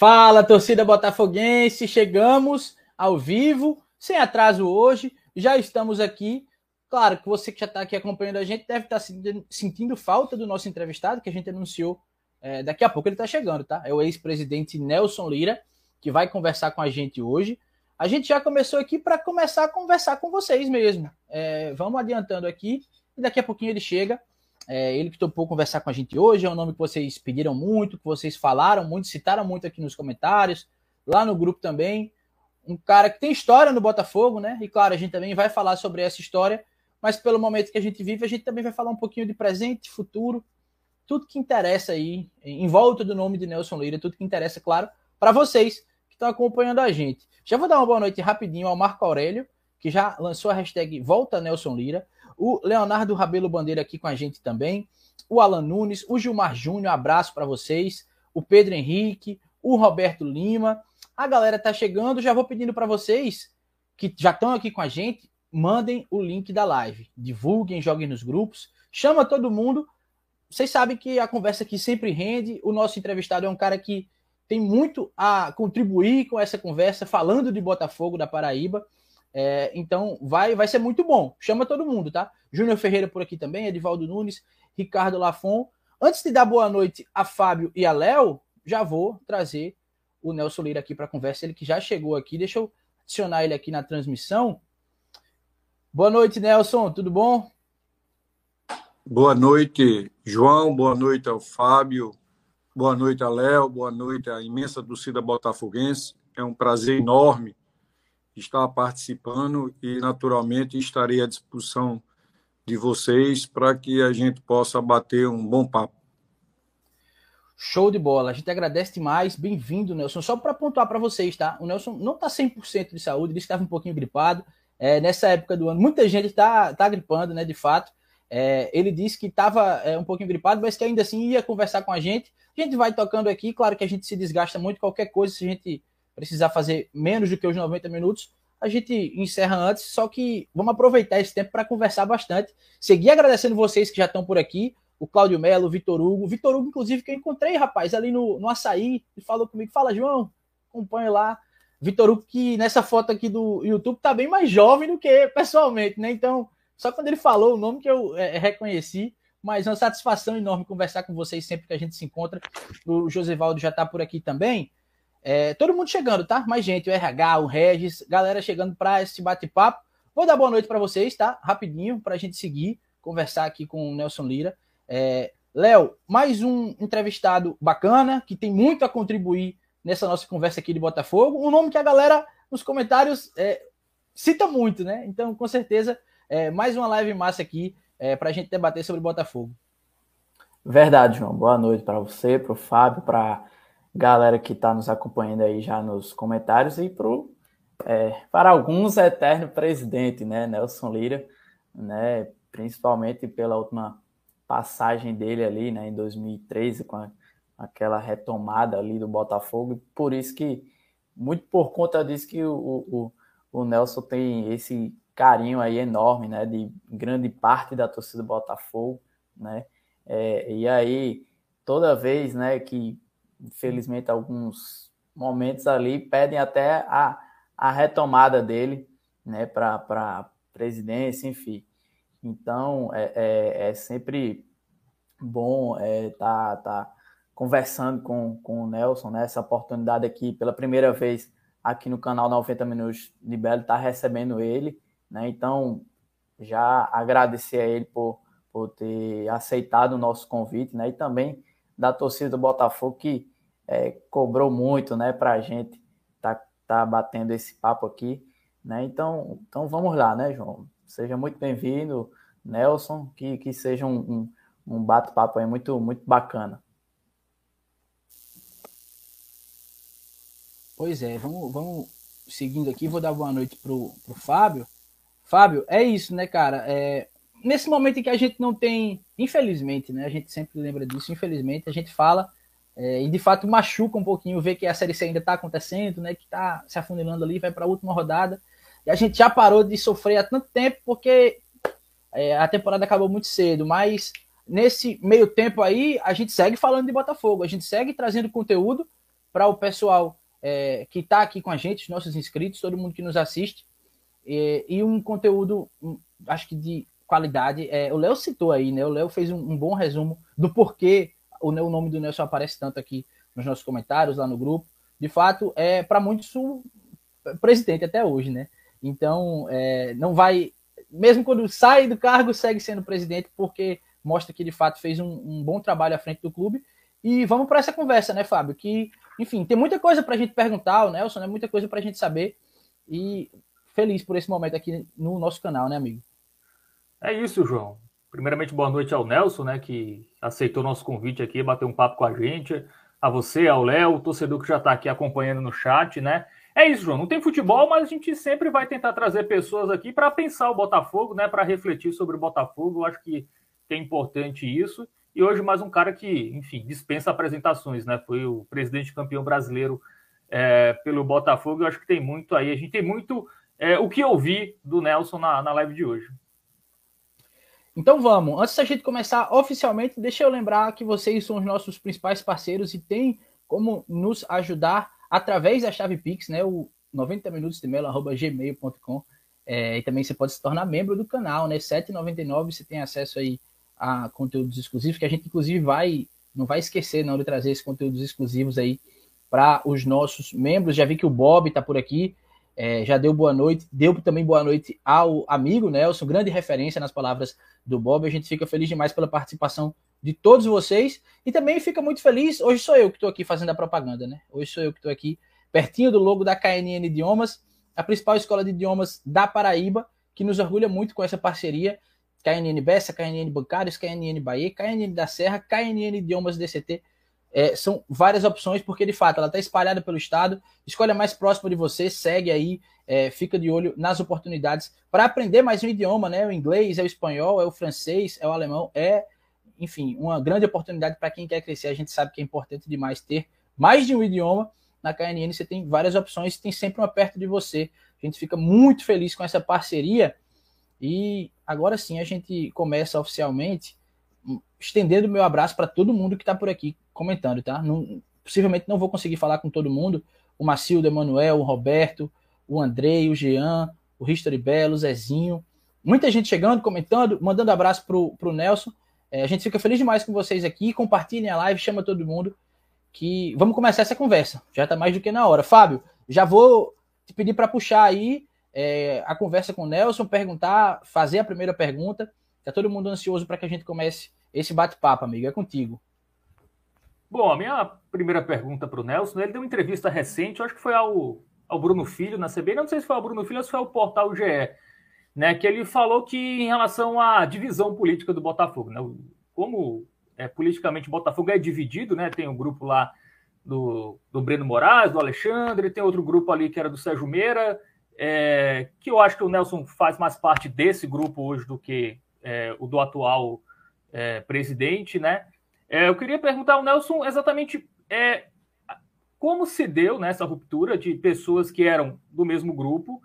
Fala, torcida botafoguense, chegamos ao vivo, sem atraso hoje, já estamos aqui. Claro que você que já está aqui acompanhando a gente deve estar tá sentindo falta do nosso entrevistado, que a gente anunciou. É, daqui a pouco ele está chegando, tá? É o ex-presidente Nelson Lira, que vai conversar com a gente hoje. A gente já começou aqui para começar a conversar com vocês mesmo. É, vamos adiantando aqui, e daqui a pouquinho ele chega. É, ele que topou conversar com a gente hoje, é um nome que vocês pediram muito, que vocês falaram muito, citaram muito aqui nos comentários, lá no grupo também. Um cara que tem história no Botafogo, né? E claro, a gente também vai falar sobre essa história, mas pelo momento que a gente vive, a gente também vai falar um pouquinho de presente, futuro, tudo que interessa aí, em volta do nome de Nelson Leira, tudo que interessa, claro, para vocês que estão acompanhando a gente. Já vou dar uma boa noite rapidinho ao Marco Aurélio, que já lançou a hashtag Volta Nelson Lira o Leonardo Rabelo Bandeira aqui com a gente também, o Alan Nunes, o Gilmar Júnior, abraço para vocês, o Pedro Henrique, o Roberto Lima. A galera tá chegando, já vou pedindo para vocês que já estão aqui com a gente, mandem o link da live, divulguem, joguem nos grupos, chama todo mundo. Vocês sabem que a conversa aqui sempre rende. O nosso entrevistado é um cara que tem muito a contribuir com essa conversa, falando de Botafogo da Paraíba. É, então vai, vai ser muito bom. Chama todo mundo, tá? Júnior Ferreira por aqui também, Edivaldo Nunes, Ricardo Lafon. Antes de dar boa noite a Fábio e a Léo, já vou trazer o Nelson Lira aqui para conversa. Ele que já chegou aqui. Deixa eu adicionar ele aqui na transmissão. Boa noite, Nelson. Tudo bom? Boa noite, João. Boa noite ao Fábio. Boa noite a Léo. Boa noite à imensa torcida botafoguense. É um prazer enorme estar participando e, naturalmente, estarei à disposição de vocês para que a gente possa bater um bom papo. Show de bola. A gente agradece demais. Bem-vindo, Nelson. Só para pontuar para vocês, tá? O Nelson não está 100% de saúde, ele estava um pouquinho gripado. É, nessa época do ano, muita gente está tá gripando, né? De fato. É, ele disse que estava é, um pouquinho gripado, mas que ainda assim ia conversar com a gente. A gente vai tocando aqui. Claro que a gente se desgasta muito. Qualquer coisa, se a gente precisar fazer menos do que os 90 minutos, a gente encerra antes, só que vamos aproveitar esse tempo para conversar bastante. Seguir agradecendo vocês que já estão por aqui, o Cláudio Melo, o Vitor Hugo. Vitor Hugo, inclusive, que eu encontrei, rapaz, ali no, no açaí, e falou comigo, fala, João, acompanha lá. Vitor Hugo, que nessa foto aqui do YouTube tá bem mais jovem do que pessoalmente, né? Então, só quando ele falou o nome que eu é, reconheci, mas uma satisfação enorme conversar com vocês sempre que a gente se encontra. O Josevaldo já está por aqui também. É, todo mundo chegando, tá? Mais gente, o RH, o Regis, galera chegando para esse bate-papo. Vou dar boa noite para vocês, tá? Rapidinho, para a gente seguir, conversar aqui com o Nelson Lira. É, Léo, mais um entrevistado bacana, que tem muito a contribuir nessa nossa conversa aqui de Botafogo. Um nome que a galera nos comentários é, cita muito, né? Então, com certeza, é, mais uma live massa aqui é, para a gente debater sobre Botafogo. Verdade, João. Boa noite para você, para o Fábio, para galera que está nos acompanhando aí já nos comentários e pro, é, para alguns eterno presidente, né, Nelson Lira, né, principalmente pela última passagem dele ali, né, em 2013 com a, aquela retomada ali do Botafogo, por isso que muito por conta disso que o, o, o Nelson tem esse carinho aí enorme, né, de grande parte da torcida do Botafogo, né, é, e aí toda vez, né, que infelizmente, alguns momentos ali pedem até a, a retomada dele né, para presidência, enfim. Então, é, é, é sempre bom estar é, tá, tá conversando com, com o Nelson, né, essa oportunidade aqui, pela primeira vez aqui no canal 90 Minutos de Belo, está recebendo ele, né, então já agradecer a ele por, por ter aceitado o nosso convite, né, e também da torcida do Botafogo que é, cobrou muito, né, para a gente tá, tá batendo esse papo aqui, né? Então, então vamos lá, né, João? Seja muito bem-vindo, Nelson, que, que seja um, um, um bate-papo aí muito, muito bacana. Pois é, vamos, vamos seguindo aqui, vou dar boa noite pro, pro Fábio. Fábio, é isso, né, cara? É, nesse momento em que a gente não tem, infelizmente, né? A gente sempre lembra disso, infelizmente, a gente fala é, e de fato machuca um pouquinho ver que a Série C ainda está acontecendo, né? Que está se afunilando ali, vai para a última rodada. E a gente já parou de sofrer há tanto tempo porque é, a temporada acabou muito cedo. Mas nesse meio tempo aí, a gente segue falando de Botafogo, a gente segue trazendo conteúdo para o pessoal é, que está aqui com a gente, os nossos inscritos, todo mundo que nos assiste, e, e um conteúdo, acho que de qualidade. É, o Léo citou aí, né? O Léo fez um, um, bom resumo do porquê o, o nome do Nelson aparece tanto aqui nos nossos comentários, lá no grupo. De fato, é para muitos o presidente até hoje, né? Então, é, não vai, mesmo quando sai do cargo, segue sendo presidente, porque mostra que de fato fez um, um bom trabalho à frente do clube. E vamos para essa conversa, né, Fábio? Que, enfim, tem muita coisa para a gente perguntar, o Nelson, né? Muita coisa para a gente saber. E feliz por esse momento aqui no nosso canal, né, amigo? É isso, João. Primeiramente, boa noite ao Nelson, né, que aceitou nosso convite aqui, bater um papo com a gente. A você, ao Léo, o torcedor que já está aqui acompanhando no chat, né? É isso, João. Não tem futebol, mas a gente sempre vai tentar trazer pessoas aqui para pensar o Botafogo, né? Para refletir sobre o Botafogo. Eu acho que é importante isso. E hoje mais um cara que, enfim, dispensa apresentações, né? Foi o presidente campeão brasileiro é, pelo Botafogo. Eu acho que tem muito aí. A gente tem muito é, o que ouvir do Nelson na, na live de hoje. Então vamos, antes da gente começar oficialmente, deixa eu lembrar que vocês são os nossos principais parceiros e tem como nos ajudar através da chave Pix, né? O 90 minutos de gmail.com. É, e também você pode se tornar membro do canal, né? R$ 7,99 você tem acesso aí a conteúdos exclusivos, que a gente inclusive vai, não vai esquecer não de trazer esses conteúdos exclusivos aí para os nossos membros. Já vi que o Bob está por aqui, é, já deu boa noite, deu também boa noite ao amigo Nelson, grande referência nas palavras do Bob. A gente fica feliz demais pela participação de todos vocês e também fica muito feliz. Hoje sou eu que estou aqui fazendo a propaganda, né? Hoje sou eu que estou aqui pertinho do logo da KNN Idiomas, a principal escola de idiomas da Paraíba, que nos orgulha muito com essa parceria. KNN Bessa, KNN Bancários, KNN Bahia, KNN da Serra, KNN Idiomas DCT é, são várias opções, porque de fato ela está espalhada pelo estado. Escolha mais próxima de você, segue aí, é, fica de olho nas oportunidades para aprender mais um idioma, né? O inglês, é o espanhol, é o francês, é o alemão, é, enfim, uma grande oportunidade para quem quer crescer. A gente sabe que é importante demais ter mais de um idioma. Na KNN você tem várias opções, tem sempre uma perto de você. A gente fica muito feliz com essa parceria. E agora sim a gente começa oficialmente estendendo meu abraço para todo mundo que está por aqui comentando, tá? Não, possivelmente não vou conseguir falar com todo mundo. O Macildo, o Emanuel, o Roberto, o Andrei, o Jean, o History Belo, o Zezinho. Muita gente chegando, comentando, mandando abraço pro, pro Nelson. É, a gente fica feliz demais com vocês aqui. Compartilhem a live, chama todo mundo. Que vamos começar essa conversa. Já está mais do que na hora. Fábio, já vou te pedir para puxar aí é, a conversa com o Nelson, perguntar, fazer a primeira pergunta. Está todo mundo ansioso para que a gente comece esse bate-papo, amigo. É contigo. Bom, a minha primeira pergunta para o Nelson, ele deu uma entrevista recente, acho que foi ao, ao Bruno Filho na CBN, não sei se foi ao Bruno Filho ou se foi ao portal GE, né, que ele falou que em relação à divisão política do Botafogo, né, como é, politicamente o Botafogo é dividido, né, tem um grupo lá do, do Breno Moraes, do Alexandre, tem outro grupo ali que era do Sérgio Meira, é, que eu acho que o Nelson faz mais parte desse grupo hoje do que é, o do atual é, presidente, né? É, eu queria perguntar ao Nelson exatamente é, como se deu nessa né, ruptura de pessoas que eram do mesmo grupo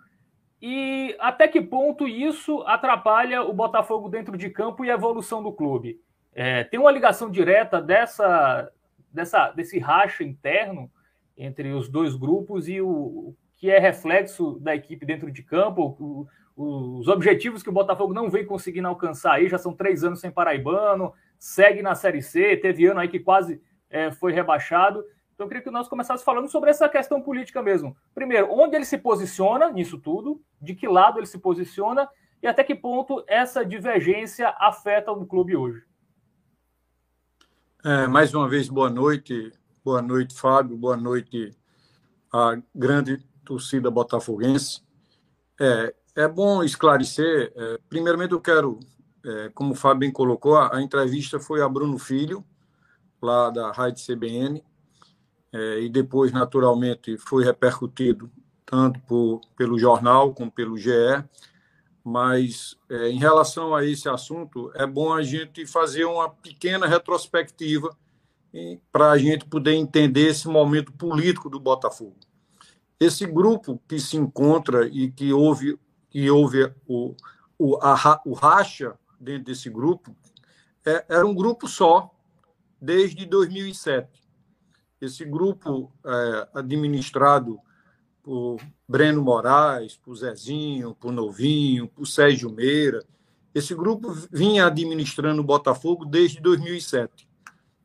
e até que ponto isso atrapalha o Botafogo dentro de campo e a evolução do clube. É, tem uma ligação direta dessa, dessa, desse racha interno entre os dois grupos e o, que é reflexo da equipe dentro de campo, o, os objetivos que o Botafogo não vem conseguindo alcançar aí, já são três anos sem Paraibano, segue na Série C, teve ano aí que quase é, foi rebaixado. Então eu queria que nós começássemos falando sobre essa questão política mesmo. Primeiro, onde ele se posiciona nisso tudo, de que lado ele se posiciona e até que ponto essa divergência afeta o clube hoje. É, mais uma vez, boa noite. Boa noite, Fábio. Boa noite a grande torcida botafoguense. É, é bom esclarecer. É, primeiramente, eu quero é, como o Fábio bem colocou, a, a, entrevista foi a Bruno Filho, lá da Rádio CBN, é, e depois, naturalmente, foi repercutido tanto por, pelo jornal como pelo GE. Mas, é, em relação a esse assunto, é bom a gente fazer uma pequena retrospectiva para a gente poder entender esse momento político do Botafogo. Esse grupo que se encontra e que houve, que houve o, o, a, o racha dentro desse grupo, é, era um grupo só, desde 2007. esse grupo é, administrado por Breno Moraes, por Zezinho, por Novinho, por Sérgio Meira, esse grupo vinha administrando o Botafogo desde 2007.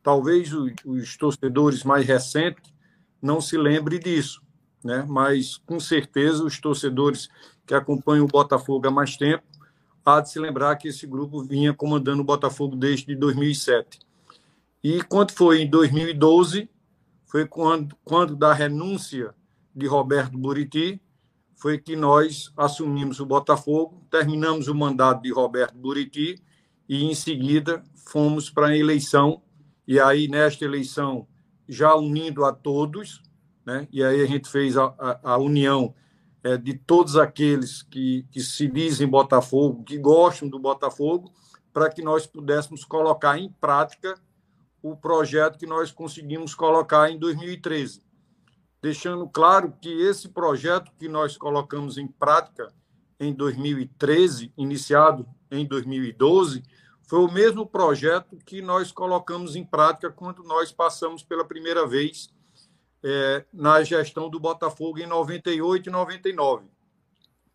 Talvez os torcedores mais recentes não se lembrem disso, né? mas com certeza os torcedores que acompanham o Botafogo há mais tempo há de se lembrar que esse grupo vinha comandando o Botafogo desde 2007. E quando foi em 2012, foi quando, quando da renúncia de Roberto Buriti, foi que nós assumimos o Botafogo, terminamos o mandato de Roberto Buriti e, em seguida, fomos para a eleição. E aí, nesta eleição, já unindo a todos, né? e aí a gente fez a, a, a união é, de todos aqueles que, que se dizem Botafogo, que gostam do Botafogo, para que nós pudéssemos colocar em prática o projeto que nós conseguimos colocar em 2013. Deixando claro que esse projeto que nós colocamos em prática em 2013, iniciado em 2012, foi o mesmo projeto que nós colocamos em prática quando nós passamos pela primeira vez é, na gestão do Botafogo em 98 e 99.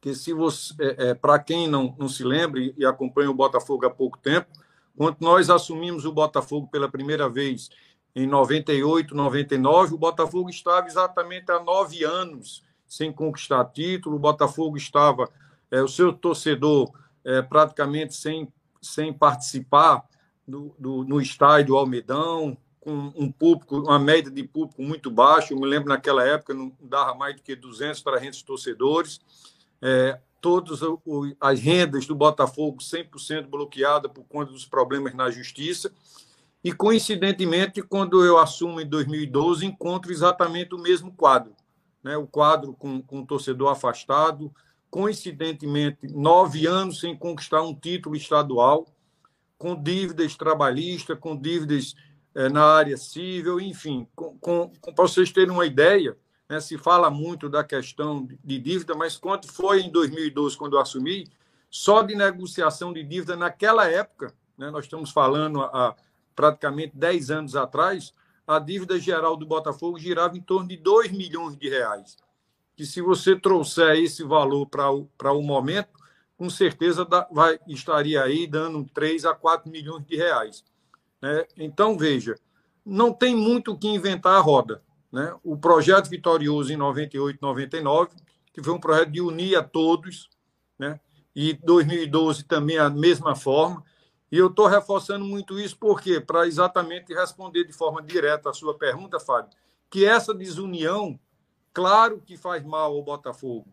Que se você, é, é, para quem não, não se lembra e acompanha o Botafogo há pouco tempo, quando nós assumimos o Botafogo pela primeira vez em 98, 99, o Botafogo estava exatamente há nove anos sem conquistar título, o Botafogo estava, é, o seu torcedor é, praticamente sem, sem participar do, do, no estádio Almedão, com um público, uma média de público muito baixa. Eu me lembro naquela época não dava mais do que 200, 300 torcedores. É, todas as rendas do Botafogo 100% bloqueada por conta dos problemas na justiça. E, coincidentemente, quando eu assumo em 2012, encontro exatamente o mesmo quadro. Né? O quadro com, com o torcedor afastado, coincidentemente, nove anos sem conquistar um título estadual, com dívidas trabalhistas, com dívidas é, na área civil, enfim, com, com, para vocês terem uma ideia, né, se fala muito da questão de dívida, mas quanto foi em 2012, quando eu assumi, só de negociação de dívida naquela época, né, nós estamos falando há praticamente 10 anos atrás, a dívida geral do Botafogo girava em torno de 2 milhões de reais. Que se você trouxer esse valor para o, o momento, com certeza vai, estaria aí dando 3 a 4 milhões de reais. Né? Então, veja, não tem muito o que inventar a roda. Né? O projeto vitorioso em 98, 99, que foi um projeto de unir a todos, né? e 2012 também a mesma forma. E eu estou reforçando muito isso porque para exatamente responder de forma direta a sua pergunta, Fábio, que essa desunião, claro que faz mal ao Botafogo,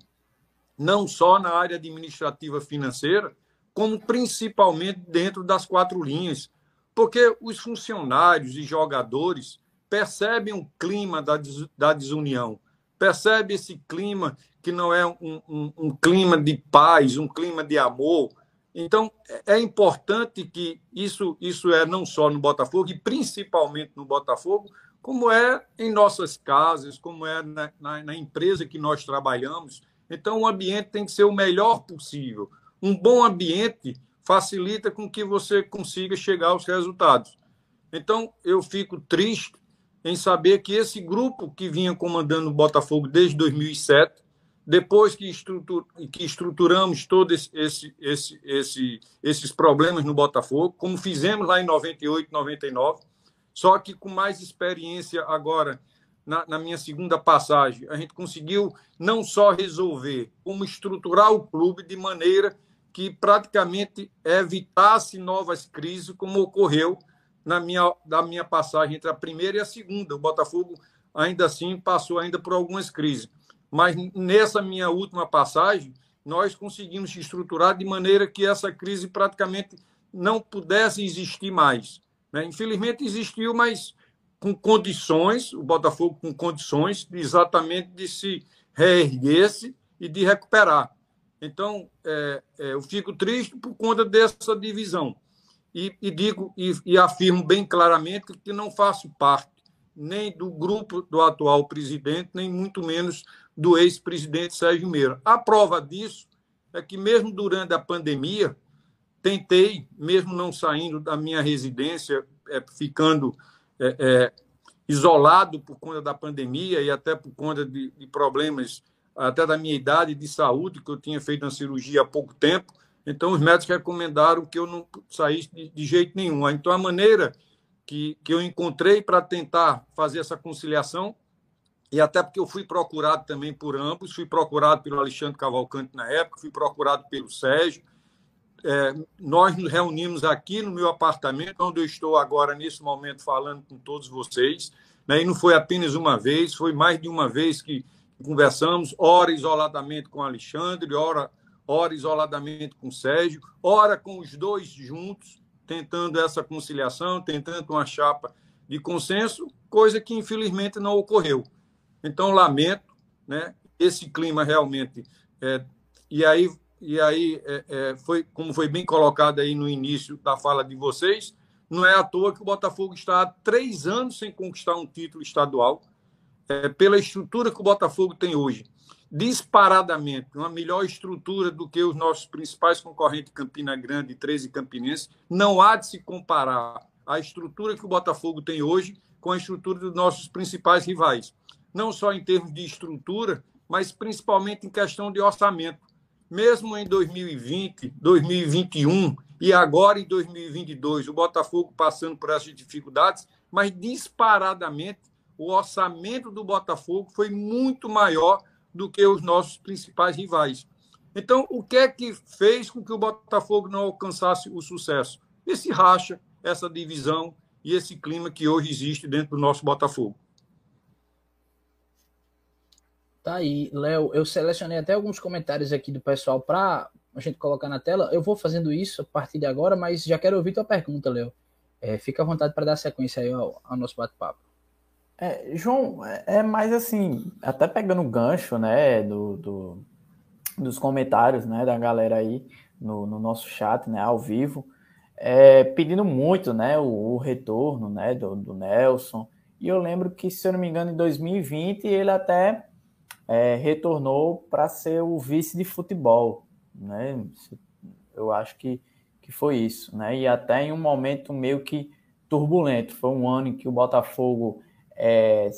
não só na área administrativa financeira, como principalmente dentro das quatro linhas, porque os funcionários e jogadores percebem o clima da, des, da desunião, percebe esse clima que não é um, um, um, clima de paz, um clima de amor. Então, é, é importante que isso, isso é não só no Botafogo, e principalmente no Botafogo, como é em nossas casas, como é na, na, na empresa que nós trabalhamos. Então, o ambiente tem que ser o melhor possível. Um bom ambiente facilita com que você consiga chegar aos resultados. Então, eu fico triste em saber que esse grupo que vinha comandando o Botafogo desde 2007, depois que, estrutur, que estruturamos todos esse, esse, esse, esses problemas no Botafogo, como fizemos lá em 98, 99, só que com mais experiência agora, na, na minha segunda passagem, a gente conseguiu não só resolver, como estruturar o clube de maneira que praticamente evitasse novas crises, como ocorreu na minha, na minha passagem entre a primeira e a segunda. O Botafogo, ainda assim, passou ainda por algumas crises. Mas nessa minha última passagem, nós conseguimos estruturar de maneira que essa crise praticamente não pudesse existir mais. Né? Infelizmente existiu, mas com condições, o Botafogo com condições exatamente de se reerguer-se e de recuperar. Então, é, é, eu fico triste por conta dessa divisão. E, e digo e, e, afirmo bem claramente que não faço parte nem do grupo do atual presidente, nem muito menos do ex-presidente Sérgio Meira. A prova disso é que, mesmo durante a pandemia, tentei, mesmo não saindo da minha residência, é, ficando é, é isolado por conta da pandemia e até por conta de, de problemas, até da minha idade de saúde, que eu tinha feito uma cirurgia há pouco tempo. Então, os médicos recomendaram que eu não saísse de, de jeito nenhum. Então, a maneira que, que eu encontrei para tentar fazer essa conciliação, e até porque eu fui procurado também por ambos, fui procurado pelo Alexandre Cavalcante na época, fui procurado pelo Sérgio. É, nós nos reunimos aqui no meu apartamento, onde eu estou agora, nesse momento, falando com todos vocês. Né? E não foi apenas uma vez, foi mais de uma vez que conversamos, ora isoladamente com Alexandre, ora, ora isoladamente com Sérgio, ora com os dois juntos, tentando essa conciliação, tentando uma chapa de consenso, coisa que infelizmente não ocorreu. Então, lamento, né? esse clima realmente. É, e aí, e aí é, é, foi, como foi bem colocado aí no início da fala de vocês, não é à toa que o Botafogo está há três anos sem conquistar um título estadual, é, pela estrutura que o Botafogo tem hoje disparadamente uma melhor estrutura do que os nossos principais concorrentes Campina Grande e 13 Campinense. Não há de se comparar a estrutura que o Botafogo tem hoje com a estrutura dos nossos principais rivais. Não só em termos de estrutura, mas principalmente em questão de orçamento. Mesmo em 2020, 2021 e agora em 2022, o Botafogo passando por essas dificuldades, mas disparadamente o orçamento do Botafogo foi muito maior do que os nossos principais rivais. Então, o que é que fez com que o Botafogo não alcançasse o sucesso? Esse racha, essa divisão e esse clima que hoje existe dentro do nosso Botafogo. Tá aí, Léo. Eu selecionei até alguns comentários aqui do pessoal para a gente colocar na tela. Eu vou fazendo isso a partir de agora, mas já quero ouvir tua pergunta, Léo. É, fica à vontade para dar sequência aí ao, ao nosso bate-papo. É, João, é, é mais assim, até pegando o gancho, né, do, do, dos comentários, né, da galera aí no, no nosso chat, né, ao vivo, é, pedindo muito, né, o, o retorno, né, do, do, Nelson. E eu lembro que, se eu não me engano, em 2020 ele até é, retornou para ser o vice de futebol, né? Eu acho que, que foi isso, né? E até em um momento meio que turbulento. Foi um ano em que o Botafogo é,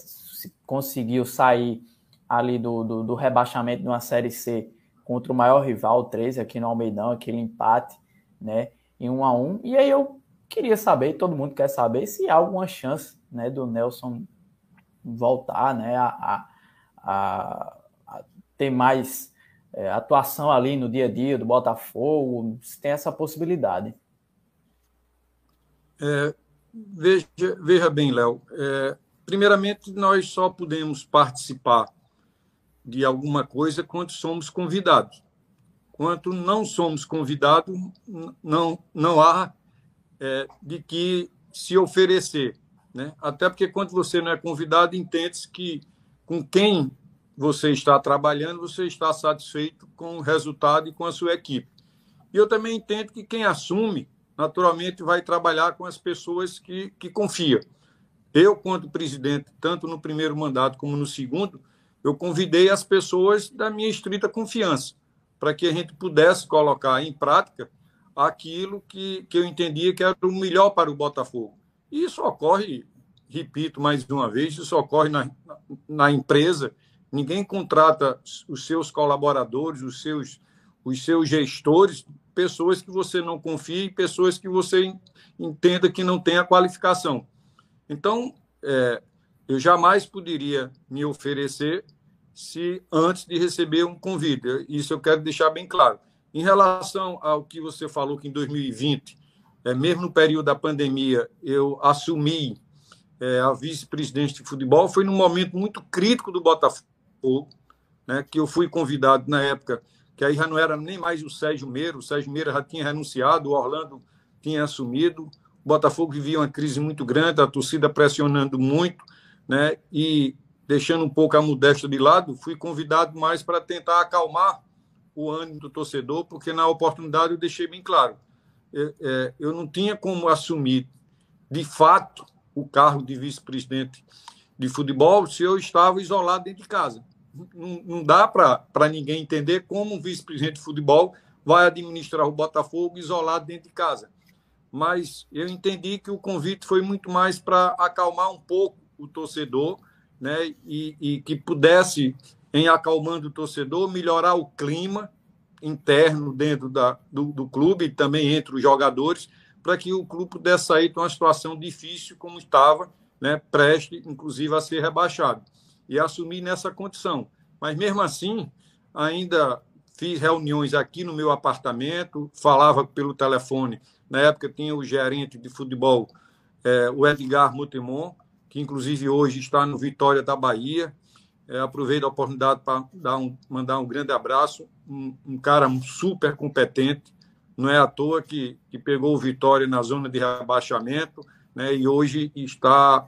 conseguiu sair ali do, do, do, rebaixamento de uma Série C contra o maior rival, o 13, aqui no Almeidão, aquele empate, né, em 1 a 1 E aí eu queria saber, todo mundo quer saber, se há alguma chance, né, do Nelson voltar, né, a, a, a, ter mais é, atuação ali no dia a dia do Botafogo, se tem essa possibilidade. É, veja, veja bem, Léo, é, primeiramente, nós só podemos participar de alguma coisa quando somos convidados. Quando não somos convidados, não, não há é, de que se oferecer. Né? Até porque, quando você não é convidado, entende-se que com quem você está trabalhando, você está satisfeito com o resultado e com a sua equipe. E eu também entendo que quem assume, naturalmente, vai trabalhar com as pessoas que, que confia. Eu, quanto presidente, tanto no primeiro mandato como no segundo, eu convidei as pessoas da minha estrita confiança, para que a gente pudesse colocar em prática aquilo que, que eu entendia que era o melhor para o Botafogo. E isso ocorre, repito mais uma vez, isso ocorre na, na empresa. Ninguém contrata os seus colaboradores, os seus, os seus gestores, pessoas que você não confie, pessoas que você entenda que não tem a qualificação. Então, é, eu jamais poderia me oferecer se antes de receber um convite. Isso eu quero deixar bem claro. Em relação ao que você falou que em 2020, é, mesmo no período da pandemia, eu assumi é, a vice-presidente de futebol, foi num momento muito crítico do Botafogo, né, que eu fui convidado na época, que aí já não era nem mais o Sérgio Meira, o Sérgio Meira já tinha renunciado, o Orlando tinha assumido, Botafogo vivia uma crise muito grande, a torcida pressionando muito, né? E deixando um pouco a modéstia de lado, fui convidado mais para tentar acalmar o ânimo do torcedor, porque na oportunidade eu deixei bem claro, é, é, eu não tinha como assumir de fato o cargo de vice-presidente de futebol se eu estava isolado dentro de casa. Não, não dá para ninguém entender como um vice-presidente de futebol vai administrar o Botafogo isolado dentro de casa mas eu entendi que o convite foi muito mais para acalmar um pouco o torcedor né, e, e que pudesse, em acalmando o torcedor, melhorar o clima interno dentro da, do, do clube e também entre os jogadores, para que o clube pudesse sair de uma situação difícil como estava, né, preste, inclusive, a ser rebaixado. E assumir nessa condição. Mas, mesmo assim, ainda fiz reuniões aqui no meu apartamento, falava pelo telefone. Na época tinha o gerente de futebol, é, o Edgar Mutemon, que inclusive hoje está no Vitória da Bahia. É, aproveito a oportunidade para um, mandar um grande abraço. Um, um, cara super competente. Não é à toa que, que pegou o Vitória na zona de rebaixamento né, e hoje está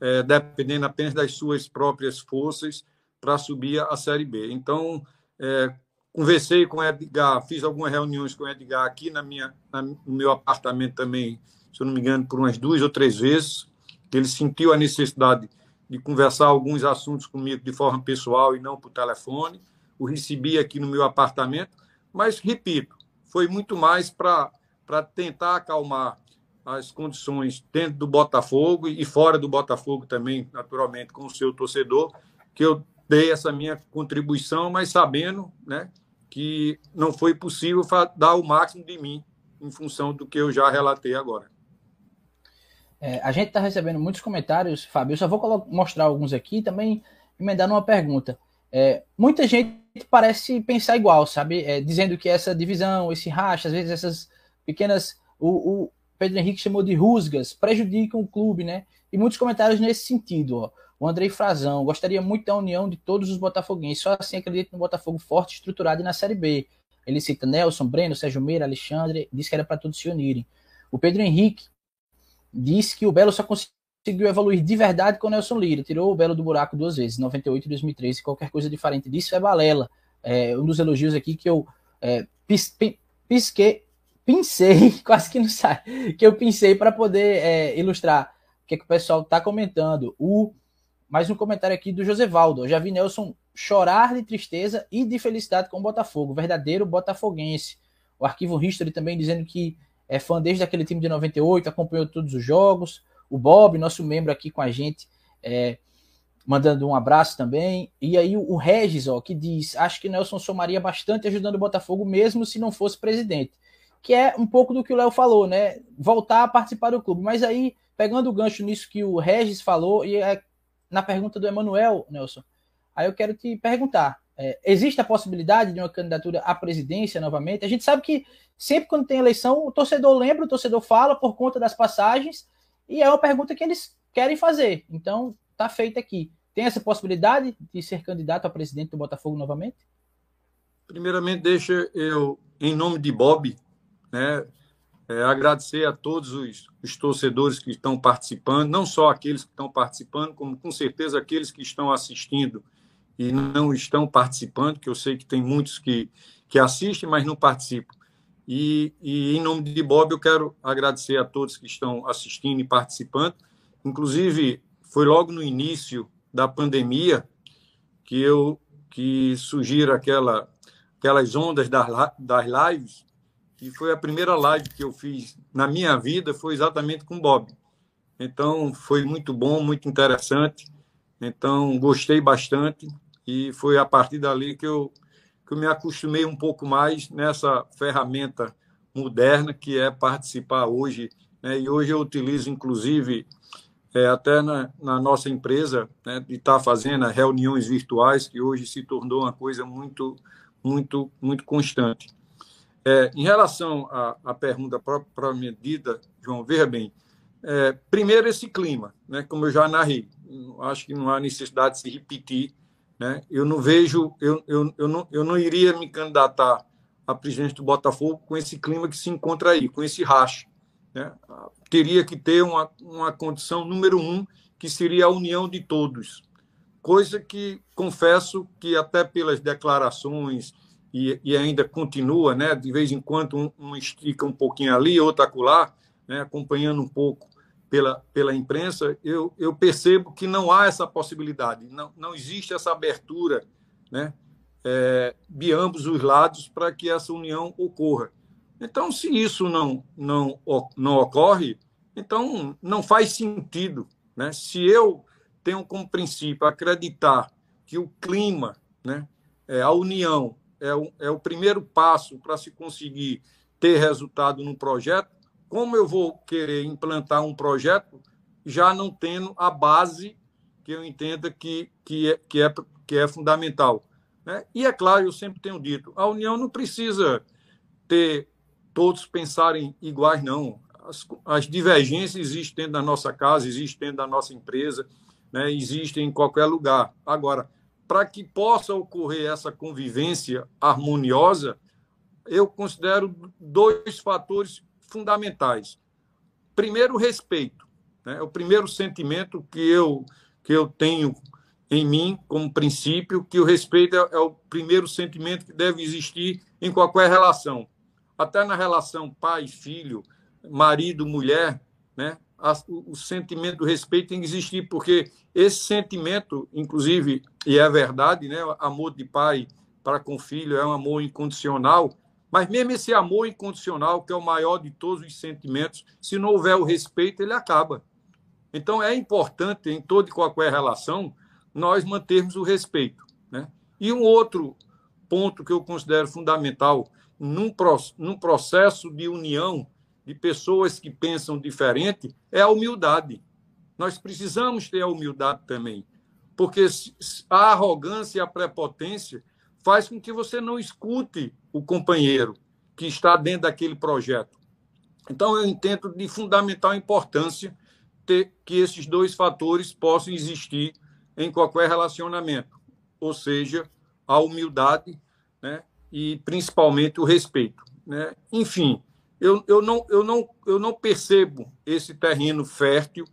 é, dependendo apenas das suas próprias forças para subir a Série B. Então, é, conversei com o Edgar, fiz algumas reuniões com o Edgar aqui na minha, na, no meu apartamento também, se eu não me engano, por umas duas ou três vezes. Ele sentiu a necessidade de conversar alguns assuntos comigo de forma pessoal e não por telefone. O recebi aqui no meu apartamento, mas, repito, foi muito mais para tentar acalmar as condições dentro do Botafogo e fora do Botafogo também, naturalmente, com o seu torcedor, que eu dei essa minha contribuição, mas sabendo né, que não foi possível dar o máximo de mim em função do que eu já relatei agora. É, a gente está recebendo muitos comentários, Fábio. Eu só vou mostrar alguns aqui e também emendar numa pergunta. É, muita gente parece pensar igual, sabe? É, dizendo que essa divisão, esse racha, às vezes essas pequenas. O, o, Pedro Henrique chamou de rusgas, prejudicam o clube, né? E muitos comentários nesse sentido. Ó. O Andrei Frazão gostaria muito da união de todos os botafoguenses, só assim acredito no Botafogo forte, estruturado e na Série B. Ele cita Nelson, Breno, Sérgio Meira, Alexandre, disse que era para todos se unirem. O Pedro Henrique disse que o Belo só conseguiu evoluir de verdade com o Nelson Lira, tirou o Belo do buraco duas vezes, 98 e 2013, qualquer coisa diferente disso é balela. É, um dos elogios aqui que eu é, pis, pisquei, pincei, quase que não sai, que eu pincei para poder é, ilustrar o que, é que o pessoal está comentando. O, mais um comentário aqui do Josevaldo. Eu já vi Nelson chorar de tristeza e de felicidade com o Botafogo, verdadeiro botafoguense. O arquivo History também dizendo que é fã desde aquele time de 98, acompanhou todos os jogos. O Bob, nosso membro aqui com a gente, é, mandando um abraço também. E aí o Regis, ó, que diz: Acho que Nelson somaria bastante ajudando o Botafogo, mesmo se não fosse presidente que é um pouco do que o Léo falou, né? Voltar a participar do clube. Mas aí, pegando o gancho nisso que o Regis falou, e é na pergunta do Emanuel, Nelson, aí eu quero te perguntar: é, existe a possibilidade de uma candidatura à presidência novamente? A gente sabe que sempre quando tem eleição, o torcedor lembra, o torcedor fala por conta das passagens, e é uma pergunta que eles querem fazer. Então, tá feita aqui. Tem essa possibilidade de ser candidato a presidente do Botafogo novamente? Primeiramente, deixa eu, em nome de Bob, né? É, agradecer a todos os, os, torcedores que estão participando, não só aqueles que estão participando, como com certeza aqueles que estão assistindo e não estão participando, que eu sei que tem muitos que, que assistem, mas não participam. E, e em nome de Bob, eu quero agradecer a todos que estão assistindo e participando. Inclusive, foi logo no início da pandemia que eu que surgiram aquela, aquelas ondas das, das lives e foi a primeira live que eu fiz na minha vida, foi exatamente com o Bob. Então, foi muito bom, muito interessante. Então, gostei bastante e foi a partir dali que eu, que eu me acostumei um pouco mais nessa ferramenta moderna que é participar hoje. Né? E hoje eu utilizo, inclusive, é, até na, na, nossa empresa, né, de estar tá fazendo reuniões virtuais, que hoje se tornou uma coisa muito, muito, muito constante. É, em relação à, à pergunta propriamente dita, João, veja bem, é, primeiro esse clima, né, como eu já narrei, acho que não há necessidade de se repetir, né, eu não vejo, eu, eu, eu, não, eu não iria me candidatar a presidente do Botafogo com esse clima que se encontra aí, com esse racha. Né, teria que ter uma, uma condição número um, que seria a união de todos, coisa que confesso que até pelas declarações e, e, ainda continua, né? De vez em quando um, um estica um pouquinho ali, outro acolá, né? Acompanhando um pouco pela, pela imprensa, eu, eu percebo que não há essa possibilidade, não, não existe essa abertura, né? É, de ambos os lados para que essa união ocorra. Então, se isso não, não, não ocorre, então não faz sentido. Né? Se eu tenham como princípio acreditar que o clima, né, é, a união, é o, é o primeiro passo para se conseguir ter resultado no projeto, como eu vou querer implantar um projeto já não tendo a base que eu entenda que, que, é, que, é, que é fundamental? Né? E é claro, eu sempre tenho dito, a união não precisa ter todos pensarem iguais, não. As, as divergências existem dentro da nossa casa, existem dentro da nossa empresa, né? existem em qualquer lugar. Agora, para que possa ocorrer essa convivência harmoniosa, eu considero dois fatores fundamentais. Primeiro, respeito. Né? É o primeiro sentimento que eu, que eu tenho em mim como princípio, que o respeito é, é o primeiro sentimento que deve existir em qualquer relação. Até na relação pai-filho, marido-mulher, né? O sentimento do respeito tem que existir, porque esse sentimento, inclusive, e é verdade, né? amor de pai para com filho é um amor incondicional, mas mesmo esse amor incondicional, que é o maior de todos os sentimentos, se não houver o respeito, ele acaba. Então, é importante, em toda e qualquer relação, nós mantermos o respeito. Né? E um outro ponto que eu considero fundamental num, num processo de união de pessoas que pensam diferente é a humildade. Nós precisamos ter a humildade também, porque a arrogância e a prepotência faz com que você não escute o companheiro que está dentro daquele projeto. Então, eu entendo de fundamental importância ter que esses dois fatores possam existir em qualquer relacionamento, ou seja, a humildade né, e principalmente o respeito. Né? Enfim, eu, eu, não, eu, não, eu não percebo esse terreno fértil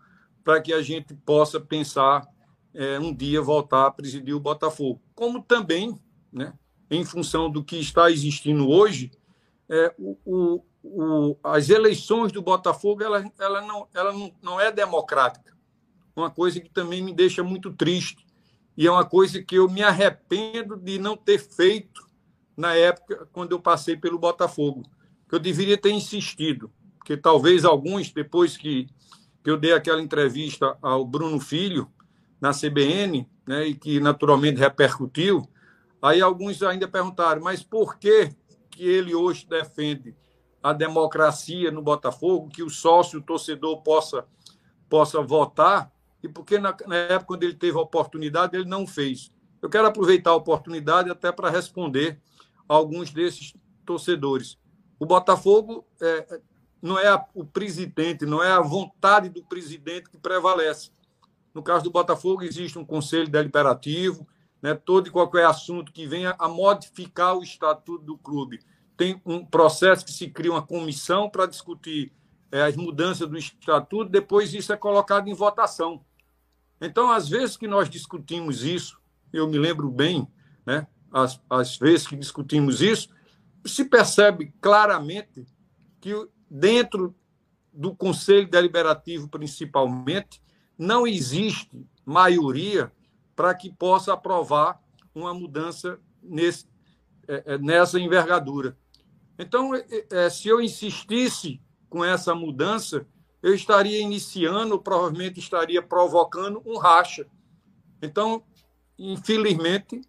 para que a gente possa pensar é, um dia voltar a presidir o Botafogo. Como também, né, em função do que está existindo hoje, é, o, o, o, as eleições do Botafogo ela, ela, não, ela não, não é democrática. Uma coisa que também me deixa muito triste. E é uma coisa que eu me arrependo de não ter feito na época quando eu passei pelo Botafogo que eu deveria ter insistido, porque talvez alguns, depois que, que eu dei aquela entrevista ao Bruno Filho, na CBN, né, e que naturalmente repercutiu, aí alguns ainda perguntaram, mas por que, que ele hoje defende a democracia no Botafogo, que o sócio, o torcedor possa, possa votar, e porque na, na época, quando ele teve a oportunidade, ele não fez. Eu quero aproveitar a oportunidade até para responder a alguns desses torcedores. O Botafogo é, não é a, o presidente, não é a vontade do presidente que prevalece. No caso do Botafogo, existe um conselho deliberativo, né, todo e qualquer assunto que venha a modificar o estatuto do clube. Tem um processo que se cria uma comissão para discutir é, as mudanças do estatuto, depois isso é colocado em votação. Então, às vezes que nós discutimos isso, eu me lembro bem, né, as, as vezes que discutimos isso, se percebe claramente que dentro do Conselho Deliberativo, principalmente, não existe maioria para que possa aprovar uma mudança nesse, é, é, nessa envergadura. Então, é, se eu insistisse com essa mudança, eu estaria iniciando, provavelmente estaria provocando um racha. Então, infelizmente,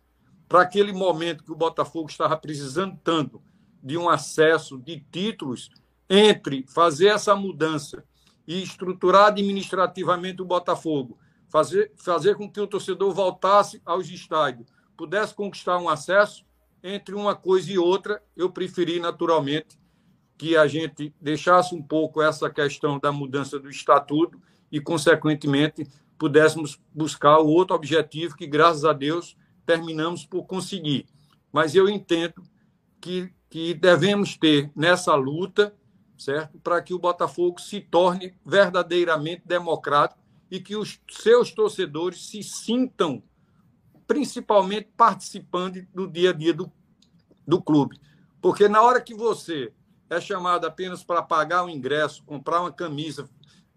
para aquele momento que o Botafogo estava precisando tanto de um acesso de títulos, entre fazer essa mudança e estruturar administrativamente o Botafogo, fazer, fazer com que o torcedor voltasse aos estádios, pudesse conquistar um acesso, entre uma coisa e outra, eu preferi naturalmente que a gente deixasse um pouco essa questão da mudança do estatuto e, consequentemente, pudéssemos buscar o outro objetivo que, graças a Deus, terminamos por conseguir. Mas eu entendo que, que devemos ter nessa luta, certo? Para que o Botafogo se torne verdadeiramente democrático e que os seus torcedores se sintam principalmente participando do dia a dia do, do clube. Porque na hora que você é chamado apenas para pagar o ingresso, comprar uma camisa,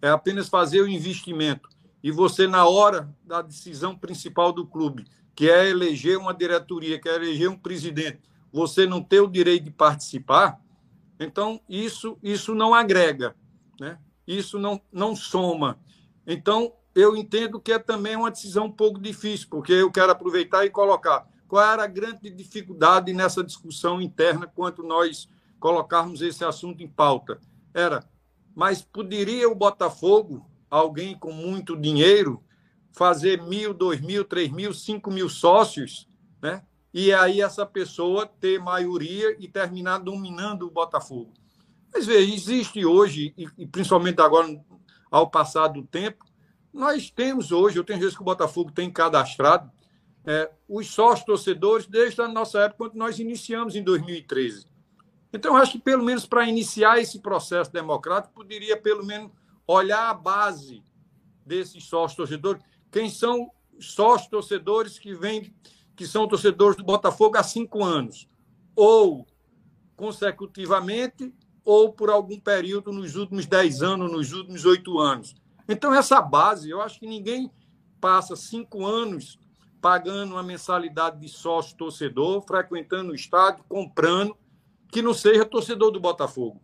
é apenas fazer o investimento, e você, na hora da decisão principal do clube, que é eleger uma diretoria, que é eleger um presidente, você não ter o direito de participar, então isso, isso não agrega, né? isso não, não soma. Então, eu entendo que é também uma decisão um pouco difícil, porque eu quero aproveitar e colocar qual era a grande dificuldade nessa discussão interna quanto nós colocarmos esse assunto em pauta. Era, mas poderia o Botafogo, alguém com muito dinheiro, fazer mil, dois mil, três mil, cinco mil sócios, né? E aí essa pessoa ter maioria e terminar dominando o Botafogo. Mas veja, existe hoje, e principalmente agora ao passar do tempo, nós temos hoje, eu tenho vezes que o Botafogo tem cadastrado é, os sócios torcedores desde a nossa época, quando nós iniciamos em 2013. Então, acho que, pelo menos para iniciar esse processo democrático, poderia, pelo menos, olhar a base desses sócios torcedores, quem são sócios torcedores que vêm, que são torcedores do Botafogo há cinco anos, ou consecutivamente, ou por algum período nos últimos dez anos, nos últimos oito anos. Então, essa base, eu acho que ninguém passa cinco anos pagando uma mensalidade de sócio torcedor, frequentando o estádio, comprando, que não seja torcedor do Botafogo.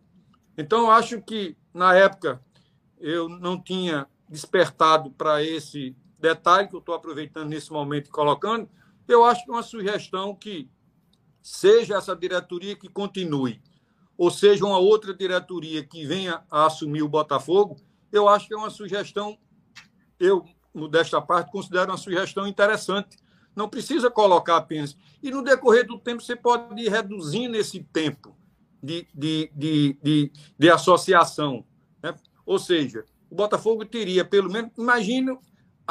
Então, eu acho que, na época, eu não tinha despertado para esse detalhe que eu estou aproveitando nesse momento e colocando. Eu acho que é uma sugestão que seja essa diretoria que continue, ou seja uma outra diretoria que venha a assumir o Botafogo, eu acho que é uma sugestão, eu, desta parte, considero uma sugestão interessante. Não precisa colocar apenas. E no decorrer do tempo, você pode ir reduzindo esse tempo de, de, de, de, de associação. Né? Ou seja, o Botafogo teria, pelo menos, imagine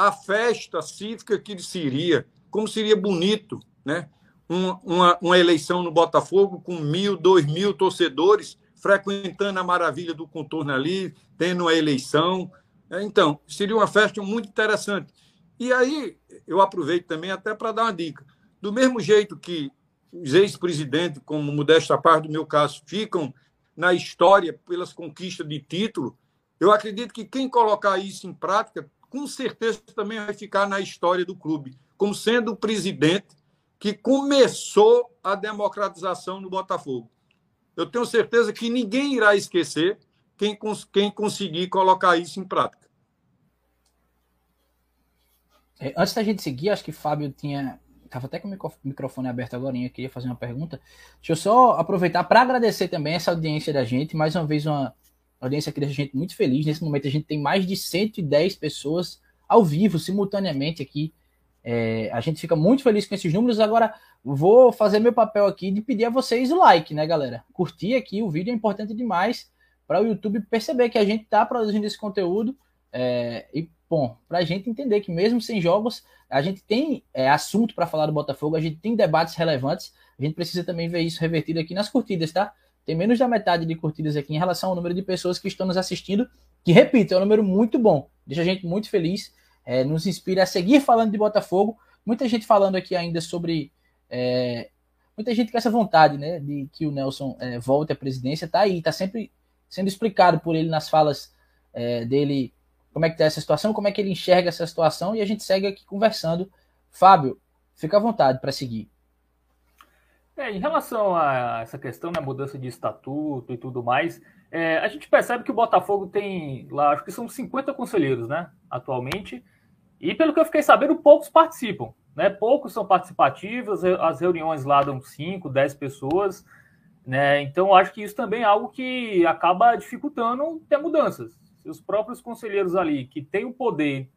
a festa cívica que seria, como seria bonito, né? Uma, uma, uma, eleição no Botafogo com mil, dois mil torcedores frequentando a maravilha do contorno ali, tendo a eleição. Então, seria uma festa muito interessante. E aí, eu aproveito também até para dar uma dica. Do mesmo jeito que os ex-presidentes, como modesta parte do meu caso, ficam na história pelas conquistas de título, eu acredito que quem colocar isso em prática, com certeza também vai ficar na história do clube, como sendo o presidente que começou a democratização no Botafogo eu tenho certeza que ninguém irá esquecer quem, quem conseguir colocar isso em prática. É, antes da gente seguir, acho que Fábio tinha. Estava até com o microfone aberto agora, eu queria fazer uma pergunta. Deixa eu só aproveitar para agradecer também essa audiência da gente. Mais uma vez, uma audiência que deixa a gente muito feliz. Nesse momento, a gente tem mais de 110 pessoas ao vivo, simultaneamente aqui é, a gente fica muito feliz com esses números. Agora, vou fazer meu papel aqui de pedir a vocês o like, né, galera? Curtir aqui o vídeo é importante demais para o YouTube perceber que a gente está produzindo esse conteúdo. É, e, bom, para a gente entender que mesmo sem jogos, a gente tem é, assunto para falar do Botafogo, a gente tem debates relevantes. A gente precisa também ver isso revertido aqui nas curtidas, tá? Tem menos da metade de curtidas aqui em relação ao número de pessoas que estão nos assistindo, que, repito, é um número muito bom. Deixa a gente muito feliz é, nos inspira a seguir falando de Botafogo. Muita gente falando aqui ainda sobre. É, muita gente com essa vontade né, de que o Nelson é, volte à presidência. Está aí, está sempre sendo explicado por ele nas falas é, dele como é que está essa situação, como é que ele enxerga essa situação, e a gente segue aqui conversando. Fábio, fica à vontade para seguir. É, em relação a essa questão né, mudança de estatuto e tudo mais, é, a gente percebe que o Botafogo tem lá, acho que são 50 conselheiros, né, atualmente, e pelo que eu fiquei sabendo, poucos participam, né, poucos são participativos, as reuniões lá dão 5, 10 pessoas, né, então acho que isso também é algo que acaba dificultando ter mudanças. Se os próprios conselheiros ali, que têm o poder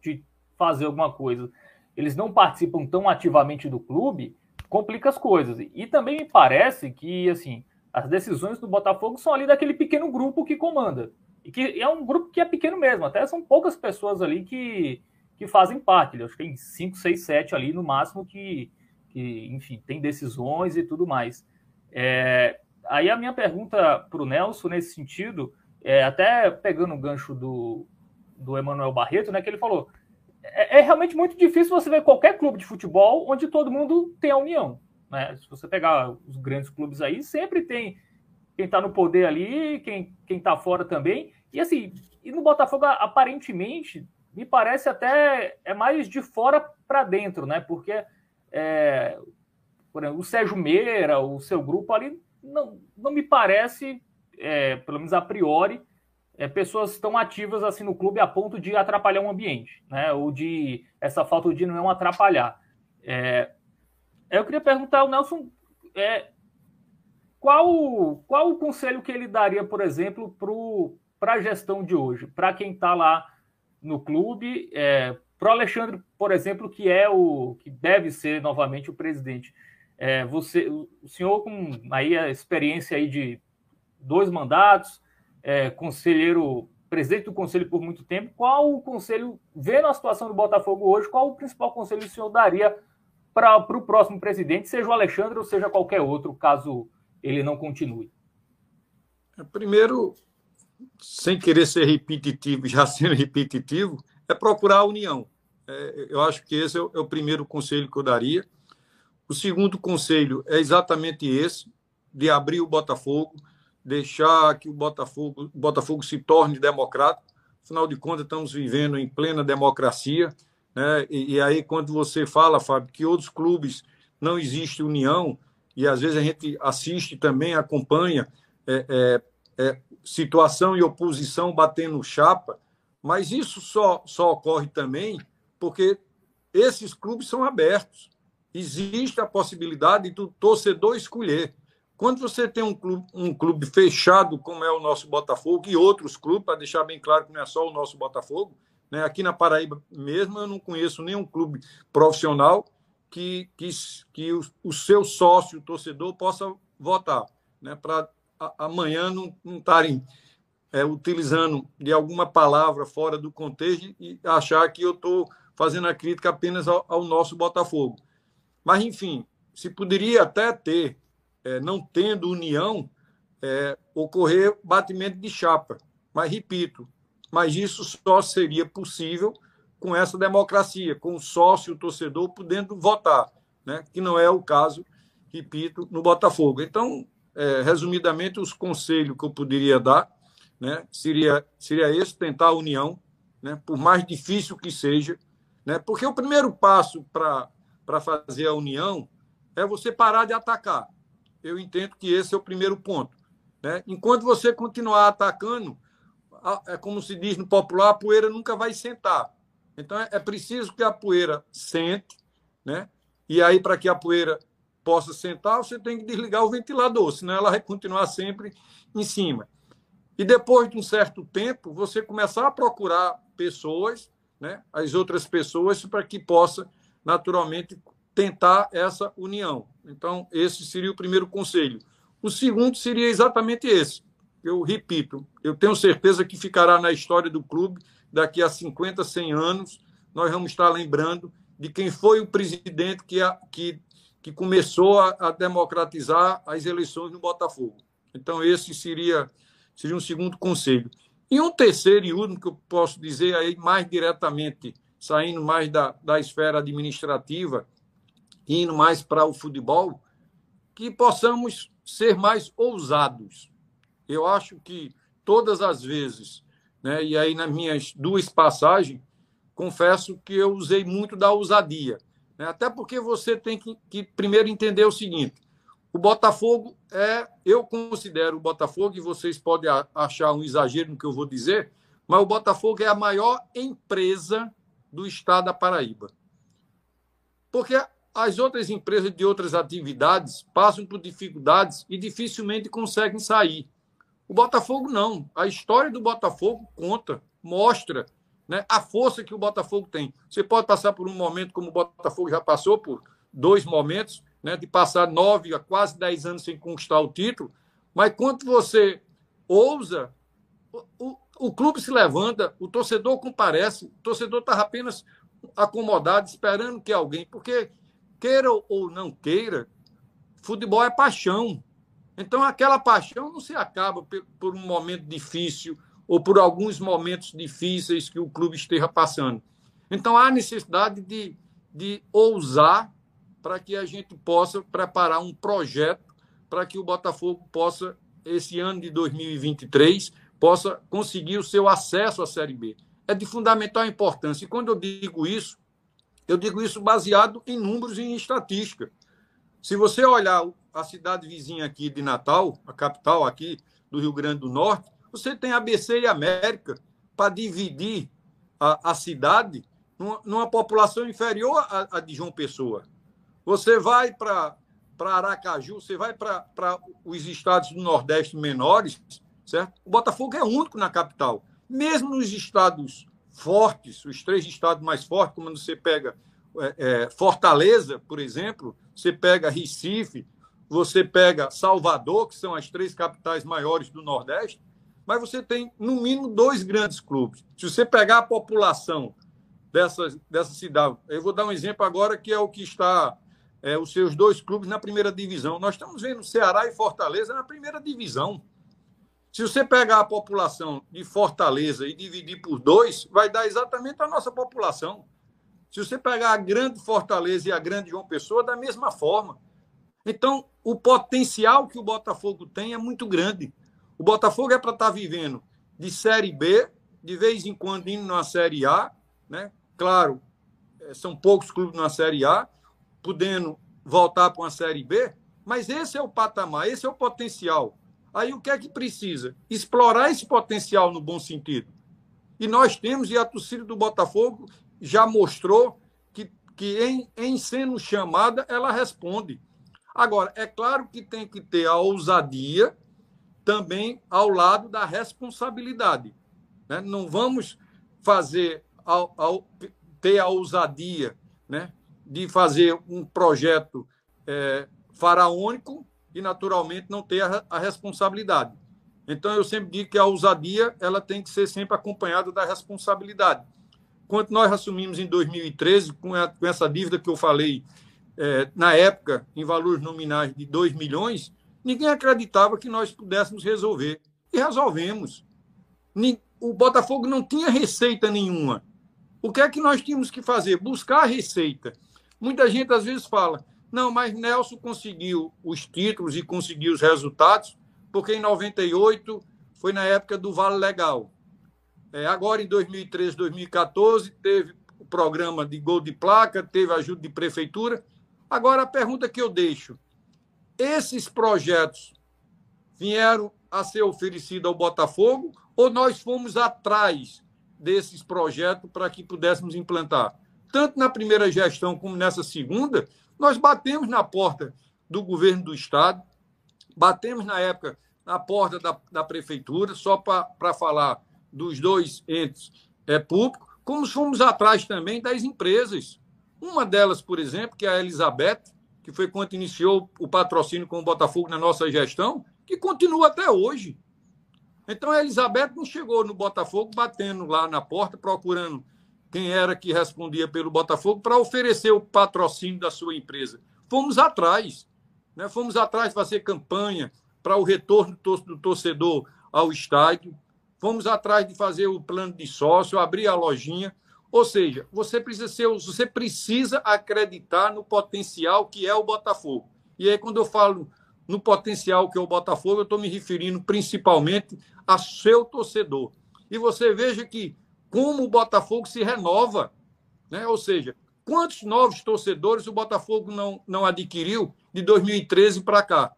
de fazer alguma coisa, eles não participam tão ativamente do clube, complica as coisas. E também me parece que, assim, as decisões do Botafogo são ali daquele pequeno grupo que comanda. E que é um grupo que é pequeno mesmo, até são poucas pessoas ali que, que fazem parte. Acho que tem 5, 6, 7 ali no máximo que, que enfim, tem decisões e tudo mais. É, aí a minha pergunta para o Nelson nesse sentido, é, até pegando o gancho do, do Emanuel Barreto, né, que ele falou: é, é realmente muito difícil você ver qualquer clube de futebol onde todo mundo tem a união. Né? Se você pegar os grandes clubes aí, sempre tem quem está no poder ali, quem está fora também. E assim, e no Botafogo, aparentemente, me parece até é mais de fora para dentro, né? Porque é, por exemplo, o Sérgio Meira, o seu grupo ali, não, não me parece, é, pelo menos a priori, é, pessoas tão ativas assim no clube a ponto de atrapalhar o ambiente, né? Ou de essa falta de não atrapalhar. É, eu queria perguntar ao Nelson é, qual, qual o conselho que ele daria, por exemplo, para a gestão de hoje, para quem está lá no clube, é, para o Alexandre, por exemplo, que é o que deve ser novamente o presidente. É, você, o senhor com aí a experiência aí de dois mandatos, é, conselheiro, presidente do conselho por muito tempo, qual o conselho, vendo a situação do Botafogo hoje, qual o principal conselho que o senhor daria para o próximo presidente, seja o Alexandre ou seja qualquer outro, caso ele não continue? É, primeiro, sem querer ser repetitivo, já sendo repetitivo, é procurar a união. É, eu acho que esse é o, é o primeiro conselho que eu daria. O segundo conselho é exatamente esse, de abrir o Botafogo, deixar que o Botafogo, o Botafogo se torne democrático. Afinal de contas, estamos vivendo em plena democracia. Né? E, e, aí, quando você fala, Fábio, que outros clubes não existe união, e às vezes a gente assiste também, acompanha é, é, é, situação e oposição batendo chapa, mas isso só, só ocorre também porque esses clubes são abertos. Existe a possibilidade do torcedor escolher. Quando você tem um clube, um clube fechado, como é o nosso Botafogo, e outros clubes, para deixar bem claro que não é só o nosso Botafogo, né? aqui na Paraíba mesmo, eu não conheço nenhum clube profissional que, que, que o, o seu sócio, o torcedor, possa votar, né? para amanhã não estarem é, utilizando de alguma palavra fora do contexto e achar que eu estou fazendo a crítica apenas ao, ao nosso Botafogo. Mas, enfim, se poderia até ter é, não tendo união, é, ocorrer batimento de chapa. Mas, repito, mas isso só seria possível com essa democracia, com o sócio, o torcedor podendo votar, né? que não é o caso, repito, no Botafogo. Então, é, resumidamente, os conselhos que eu poderia dar né, seria, seria esse, tentar a união, né, por mais difícil que seja, né, porque o primeiro passo para fazer a união é você parar de atacar eu entendo que esse é o primeiro ponto. Né? Enquanto você continuar atacando, é como se diz no popular, a poeira nunca vai sentar. Então é, é preciso que a poeira sente, né? E aí, para que a poeira possa sentar, você tem que desligar o ventilador, senão ela vai continuar sempre em cima. E depois de um certo tempo, você começar a procurar pessoas, né, as outras pessoas, para que possa naturalmente tentar essa união. Então, esse seria o primeiro conselho. O segundo seria exatamente esse. Eu repito, eu tenho certeza que ficará na história do clube daqui a 50, 100 anos. Nós vamos estar lembrando de quem foi o presidente que, a, que, que começou a, a, democratizar as eleições no Botafogo. Então, esse seria, seria um segundo conselho. E um terceiro e último que eu posso dizer aí mais diretamente, saindo mais da, da esfera administrativa, indo mais para o futebol, que possamos ser mais ousados. Eu acho que todas as vezes, né, e aí nas minhas duas passagens, confesso que eu usei muito da ousadia. Né, até porque você tem que, que primeiro entender o seguinte: o Botafogo é, eu considero o Botafogo, e vocês podem achar um exagero no que eu vou dizer, mas o Botafogo é a maior empresa do estado da Paraíba. Porque as outras empresas de outras atividades passam por dificuldades e dificilmente conseguem sair. O Botafogo não. A história do Botafogo conta, mostra né, a força que o Botafogo tem. Você pode passar por um momento como o Botafogo já passou por dois momentos, né, de passar nove a quase dez anos sem conquistar o título, mas quando você ousa, o, o, o clube se levanta, o torcedor comparece, o torcedor estava apenas acomodado, esperando que alguém, porque queira ou não queira, futebol é paixão. Então, aquela paixão não se acaba por um momento difícil ou por alguns momentos difíceis que o clube esteja passando. Então, há necessidade de, de ousar para que a gente possa preparar um projeto para que o Botafogo possa, esse ano de 2023, possa conseguir o seu acesso à Série B. É de fundamental importância. E quando eu digo isso, eu digo isso baseado em números e em estatística. Se você olhar a cidade vizinha aqui de Natal, a capital aqui do Rio Grande do Norte, Você tem ABC e América para dividir a, a cidade numa, numa, população inferior à, à de João Pessoa. Você vai para Aracaju, você vai para os estados do Nordeste menores, certo? O Botafogo é único na capital. Mesmo nos estados fortes, os três estados mais fortes, como você pega é, é, Fortaleza, por exemplo, você pega Recife, você pega Salvador, que são as três capitais maiores do Nordeste, mas você tem, no mínimo, dois grandes clubes. Se você pegar a população dessa, dessa cidade, eu vou dar um exemplo agora que é o que está é, os seus dois clubes na primeira divisão. Nós estamos vendo Ceará e Fortaleza na primeira divisão. Se você pegar a população de Fortaleza e dividir por dois, vai dar exatamente a nossa população. Se você pegar a grande Fortaleza e a grande João Pessoa, da mesma forma. Então, o potencial que o Botafogo tem é muito grande. O Botafogo é para estar tá vivendo de Série B, de vez em quando indo na Série A, né? Claro, é, são poucos clubes na Série A, podendo voltar para uma Série B, mas esse é o patamar, esse é o potencial. Aí o que é que precisa? Explorar esse potencial no bom sentido. E nós temos, e a torcida do Botafogo já mostrou que, que em, em sendo chamada, ela responde. Agora, é claro que tem que ter a ousadia também ao lado da responsabilidade. Né? Não vamos fazer ao, ao, ter a ousadia né, de fazer um projeto é, faraônico e, naturalmente, não ter a, a, responsabilidade. Então, eu sempre digo que a ousadia ela tem que ser sempre acompanhada da responsabilidade. Quando nós assumimos em 2013, com, a, com essa dívida que eu falei, é, na época, em valores nominais de 2 milhões, ninguém acreditava que nós pudéssemos resolver. E resolvemos. O Botafogo não tinha receita nenhuma. O que é que nós tínhamos que fazer? Buscar a receita. Muita gente às vezes fala: não, mas Nelson conseguiu os títulos e conseguiu os resultados, porque em 98 foi na época do Vale Legal. É, agora, em 2013, 2014, teve o programa de gol de placa, teve ajuda de prefeitura. Agora, a pergunta que eu deixo: esses projetos vieram a ser oferecidos ao Botafogo ou nós fomos atrás desses projetos para que pudéssemos implantar? Tanto na primeira gestão como nessa segunda, nós batemos na porta do governo do Estado, batemos na época na porta da, da prefeitura, só para falar dos dois entes é, públicos, como fomos atrás também das empresas. Uma delas, por exemplo, que é a Elizabeth, que foi quando iniciou o patrocínio com o Botafogo na nossa gestão, que continua até hoje. Então a Elizabeth não chegou no Botafogo batendo lá na porta, procurando quem era que respondia pelo Botafogo para oferecer o patrocínio da sua empresa. Fomos atrás, né? fomos atrás de fazer campanha para o retorno do torcedor ao estádio, fomos atrás de fazer o plano de sócio, abrir a lojinha. Ou seja, você precisa ser, você precisa acreditar no potencial que é o Botafogo. E aí, quando eu falo no potencial que é o Botafogo, eu estou me referindo principalmente a seu torcedor. E você veja que como o Botafogo se renova. Né? Ou seja, quantos novos torcedores o Botafogo não, não adquiriu de 2013 para cá?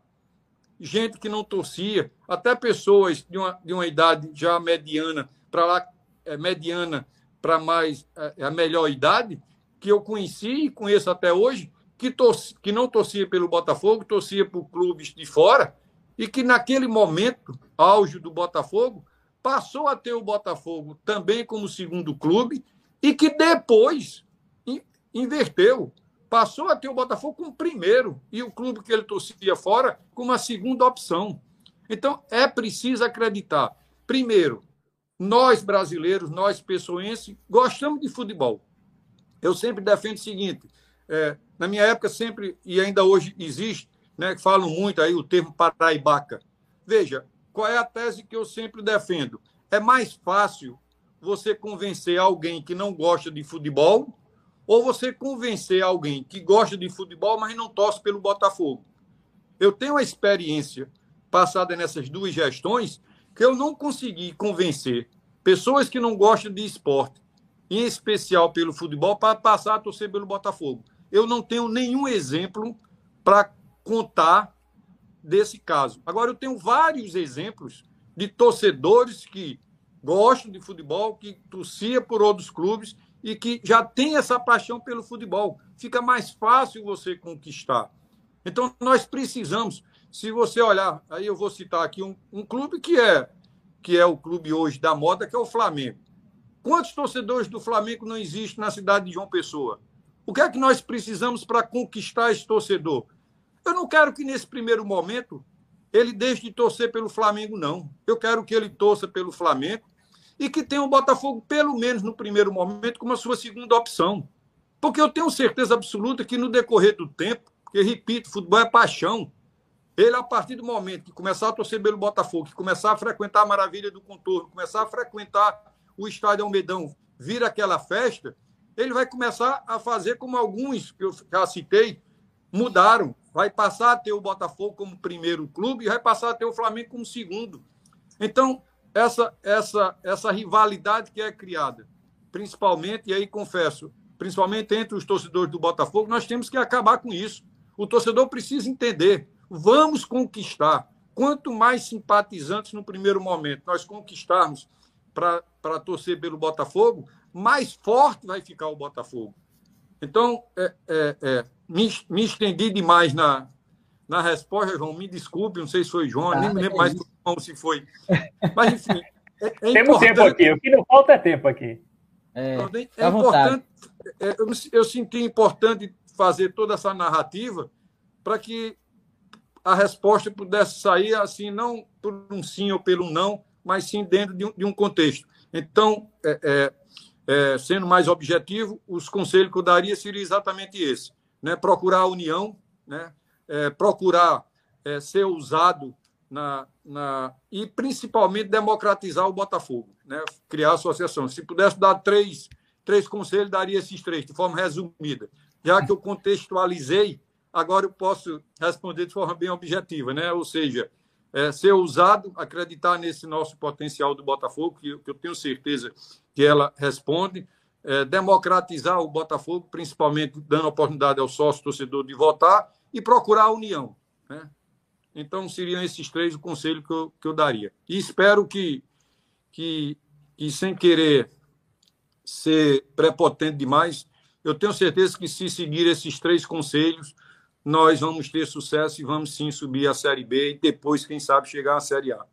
Gente que não torcia, até pessoas de uma, de uma idade já mediana para lá, é, mediana para mais é, a melhor idade, que eu conheci e conheço até hoje, que, torcia, que não torcia pelo Botafogo, torcia por clubes de fora, e que naquele momento, auge do Botafogo, passou a ter o Botafogo também como segundo clube e que depois inverteu. Passou a ter o Botafogo como primeiro e o clube que ele torcia fora como a segunda opção. Então, é preciso acreditar. Primeiro, nós brasileiros, nós pessoenses, gostamos de futebol. Eu sempre defendo o seguinte: é, na minha época, sempre, e ainda hoje existe, né, falam muito aí o termo paraibaca. Veja, qual é a tese que eu sempre defendo? É mais fácil você convencer alguém que não gosta de futebol ou você convencer alguém que gosta de futebol, mas não torce pelo Botafogo. Eu tenho a experiência passada nessas duas gestões que eu não consegui convencer pessoas que não gostam de esporte, em especial pelo futebol, para passar a torcer pelo Botafogo. Eu não tenho nenhum exemplo para contar desse caso. Agora, eu tenho vários exemplos de torcedores que gostam de futebol, que torcia por outros clubes e que já tem essa paixão pelo futebol. Fica mais fácil você conquistar. Então, nós precisamos, se você olhar, aí eu vou citar aqui um, um clube que é, que é o clube hoje da moda, que é o Flamengo. Quantos torcedores do Flamengo não existem na cidade de João Pessoa? O que é que nós precisamos para conquistar esse torcedor? Eu não quero que nesse primeiro momento ele deixe de torcer pelo Flamengo, não. Eu quero que ele torça pelo Flamengo e que tenha o Botafogo, pelo menos no primeiro momento, como a sua segunda opção. Porque eu tenho certeza absoluta que no decorrer do tempo, porque, repito, futebol é paixão. Ele, a partir do momento que começar a torcer pelo Botafogo, que começar a frequentar a maravilha do contorno, começar a frequentar o estádio Almedão, vir aquela festa, ele vai começar a fazer como alguns que eu já citei mudaram vai passar a ter o Botafogo como primeiro clube e vai passar a ter o Flamengo como segundo. Então, essa, essa, essa rivalidade que é criada, principalmente, e aí confesso, principalmente entre os torcedores do Botafogo, nós temos que acabar com isso. O torcedor precisa entender. Vamos conquistar. Quanto mais simpatizantes no primeiro momento nós conquistarmos para torcer pelo Botafogo, mais forte vai ficar o Botafogo. Então, é, é, é, me, me estendi demais na, na resposta, João. Me desculpe, não sei se foi João, ah, nem me lembro mais como se foi. Mas, enfim. É, é Temos tempo aqui, o que não falta é tempo aqui. É, é importante. É, eu, eu senti importante fazer toda essa narrativa para que a resposta pudesse sair assim, não por um sim ou pelo não, mas sim dentro de um, de um contexto. Então, é, é, é, sendo mais objetivo, os conselhos que eu daria seria exatamente esse: né? procurar a união, né? É, procurar é, ser usado na, na, e principalmente democratizar o Botafogo, né? criar associação. Se pudesse dar três, três conselhos, daria esses três, de forma resumida. Já que eu contextualizei, agora eu posso responder de forma bem objetiva, né? ou seja, é, ser usado, acreditar nesse nosso potencial do Botafogo, que, que eu tenho certeza que ela responde, é, democratizar o Botafogo, principalmente dando oportunidade ao sócio torcedor de votar e procurar a união. Né? Então, seriam esses três o conselho que eu, que eu daria. E espero que, que, que, sem querer ser prepotente demais, eu tenho certeza que se seguir esses três conselhos, nós vamos ter sucesso e vamos sim subir a Série B e depois, quem sabe, chegar à Série A.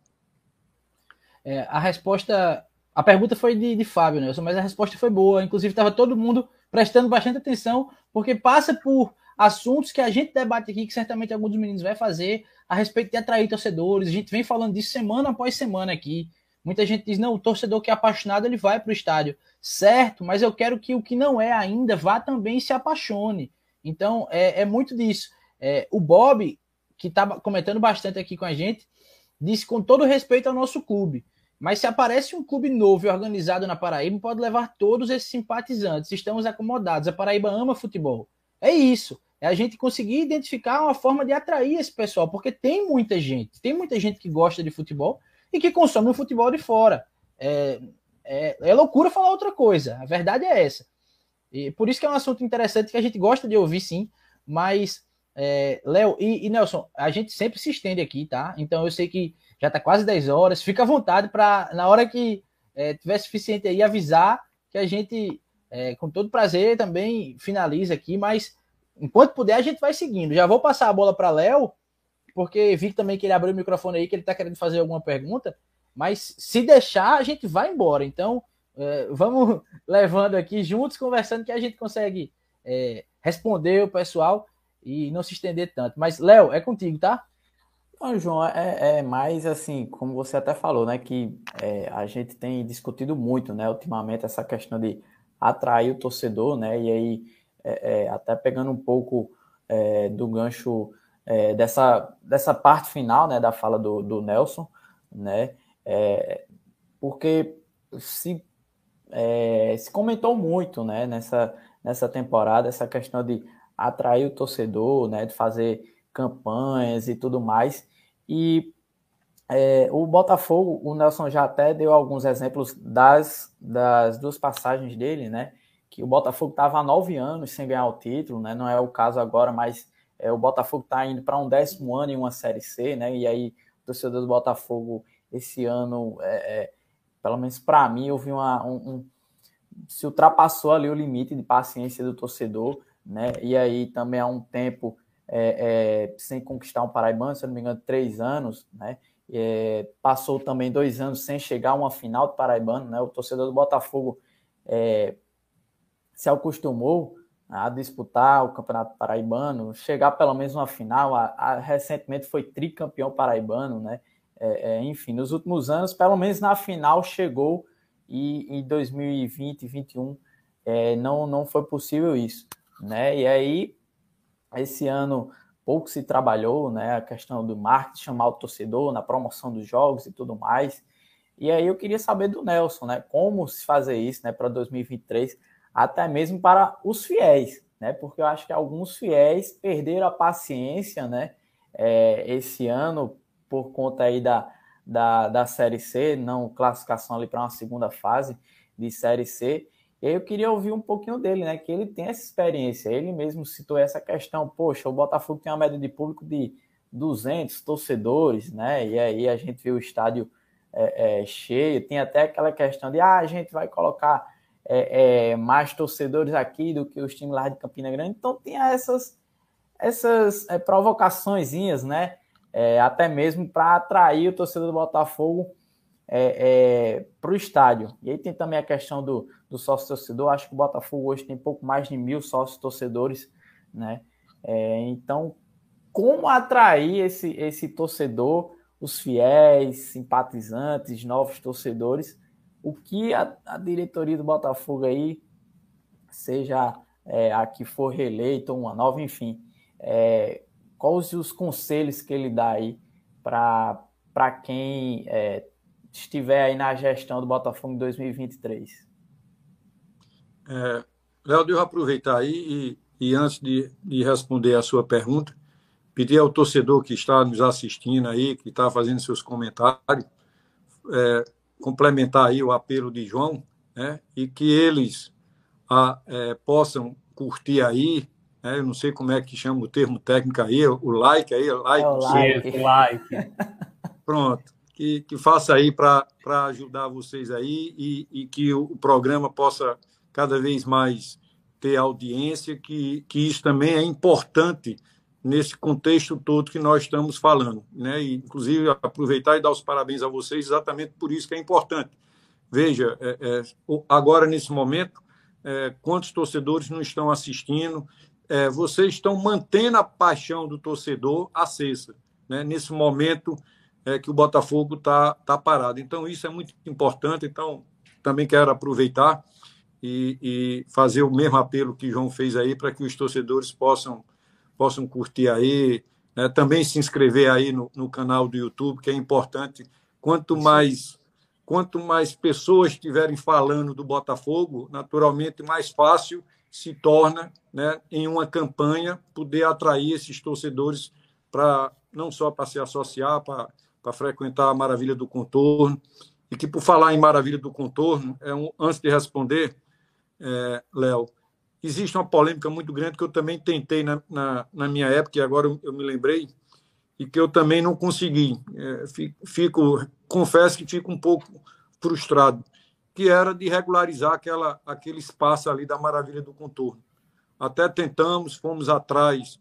É, a resposta. A pergunta foi de, de Fábio, Nelson, mas a resposta foi boa. Inclusive, estava todo mundo prestando bastante atenção, porque passa por assuntos que a gente debate aqui, que certamente alguns dos meninos vai fazer, a respeito de atrair torcedores. A gente vem falando disso semana após semana aqui. Muita gente diz, não, o torcedor que é apaixonado, ele vai para o estádio. Certo, mas eu quero que o que não é ainda vá também e se apaixone. Então, é, é muito disso. É, o Bob, que está comentando bastante aqui com a gente, disse com todo respeito ao nosso clube. Mas se aparece um clube novo e organizado na Paraíba, pode levar todos esses simpatizantes. Estamos acomodados. A Paraíba ama futebol. É isso. É a gente conseguir identificar uma forma de atrair esse pessoal, porque tem muita gente, tem muita gente que gosta de futebol e que consome o futebol de fora. É, é, é loucura falar outra coisa. A verdade é essa. E por isso que é um assunto interessante que a gente gosta de ouvir, sim. Mas, é, Léo e, e, Nelson, a gente sempre se estende aqui, tá? Então eu sei que já está quase 10 horas. Fica à vontade para, na hora que é, tiver suficiente aí, avisar que a gente, é, com todo prazer, também finaliza aqui. Mas enquanto puder, a gente vai seguindo. Já vou passar a bola para Léo, porque vi também que ele abriu o microfone aí, que ele está querendo fazer alguma pergunta. Mas se deixar, a gente vai embora. Então, é, vamos levando aqui juntos, conversando, que a gente consegue é, responder o pessoal e não se estender tanto. Mas, Léo, é contigo, tá? João, é, é, mais assim, como você até falou, né? Que é, a gente tem discutido muito, né, ultimamente, essa questão de atrair o torcedor, né? E aí, é, é, até pegando um pouco é, do gancho dessa, dessa parte final, né, da fala do, do Nelson, né? porque se é, se comentou muito né, nessa, nessa temporada, essa questão de atrair o torcedor, né, de fazer campanhas e tudo mais. E é, o Botafogo, o Nelson já até deu alguns exemplos das, das duas passagens dele, né? Que o Botafogo estava há nove anos sem ganhar o título, né? Não é o caso agora, mas é, o Botafogo está indo para um décimo ano em uma Série C, né? E aí o torcedor do Botafogo esse ano, é, é, pelo menos para mim, houve uma, um, um, se ultrapassou ali o limite de paciência do torcedor, né? E aí também há um tempo é, é, sem conquistar um paraibano, se não me engano, três anos, né? É, passou também dois anos sem chegar a uma final do paraibano, né? O torcedor do Botafogo é, se acostumou a disputar o Campeonato Paraibano, chegar pelo menos uma final, a, a, recentemente foi tricampeão paraibano, né? É, é, enfim, nos últimos anos, pelo menos na final chegou e em 2020 e 2021 é, não, não foi possível isso, né? E aí, esse ano pouco se trabalhou, né? A questão do marketing, chamar o torcedor na promoção dos jogos e tudo mais. E aí eu queria saber do Nelson, né? Como se fazer isso, né? Para 2023, até mesmo para os fiéis, né? Porque eu acho que alguns fiéis perderam a paciência, né? É, esse ano por conta aí da, da, da Série C, não classificação ali para uma segunda fase de Série C. E aí eu queria ouvir um pouquinho dele, né? Que ele tem essa experiência. Ele mesmo citou essa questão. Poxa, o Botafogo tem uma média de público de 200 torcedores, né? E aí a gente viu o estádio é, é, cheio. Tem até aquela questão de, ah, a gente vai colocar é, é mais torcedores aqui do que os times lá de Campina Grande. Então tem essas, essas é, provocaçõezinhas, né? é, até mesmo para atrair o torcedor do Botafogo é, é, para o estádio. E aí tem também a questão do, do sócio torcedor. Acho que o Botafogo hoje tem pouco mais de mil sócios torcedores, né? É, então, como atrair esse, esse torcedor, os fiéis, simpatizantes, novos torcedores? O que a, a diretoria do Botafogo aí, seja é, a que for reeleita ou uma nova, enfim, é, quais os conselhos que ele dá aí para quem é, estiver aí na gestão do Botafogo em 2023? É, Léo, devo aproveitar aí e, e antes de, de, responder a sua pergunta, pedir ao torcedor que está nos assistindo aí, que está fazendo seus comentários, é, complementar aí o apelo de João, né, e que eles a, é, possam curtir aí né? eu não sei como é que chama o termo técnico aí, o like aí, like. É o like. like. Pronto, que, que faça aí para ajudar vocês aí e, e que o, programa possa cada vez mais ter audiência, que, que isso também é importante nesse contexto todo que nós estamos falando. Né? E, inclusive, aproveitar e dar os parabéns a vocês exatamente por isso que é importante. Veja, é, é, agora, nesse momento, é, quantos torcedores não estão assistindo, é, vocês estão mantendo a paixão do torcedor acesa, né? nesse momento é, que o Botafogo está tá parado. Então, isso é muito importante. Então, também quero aproveitar e, e fazer o mesmo apelo que João fez aí para que os torcedores possam, possam curtir aí, né? também se inscrever aí no, no canal do YouTube, que é importante. Quanto mais quanto mais pessoas estiverem falando do Botafogo, naturalmente mais fácil se torna, né, em uma campanha, poder atrair esses torcedores para não só para se associar, para, para frequentar a Maravilha do Contorno. E que, por falar em Maravilha do Contorno, é um, antes de responder, é, Léo, existe uma polêmica muito grande que eu também tentei na, na, na minha época, e agora eu, eu, me lembrei, e que eu também não consegui. É, fico, confesso que fico um pouco frustrado que era de regularizar aquela, aquele espaço ali da maravilha do contorno. Até tentamos, fomos atrás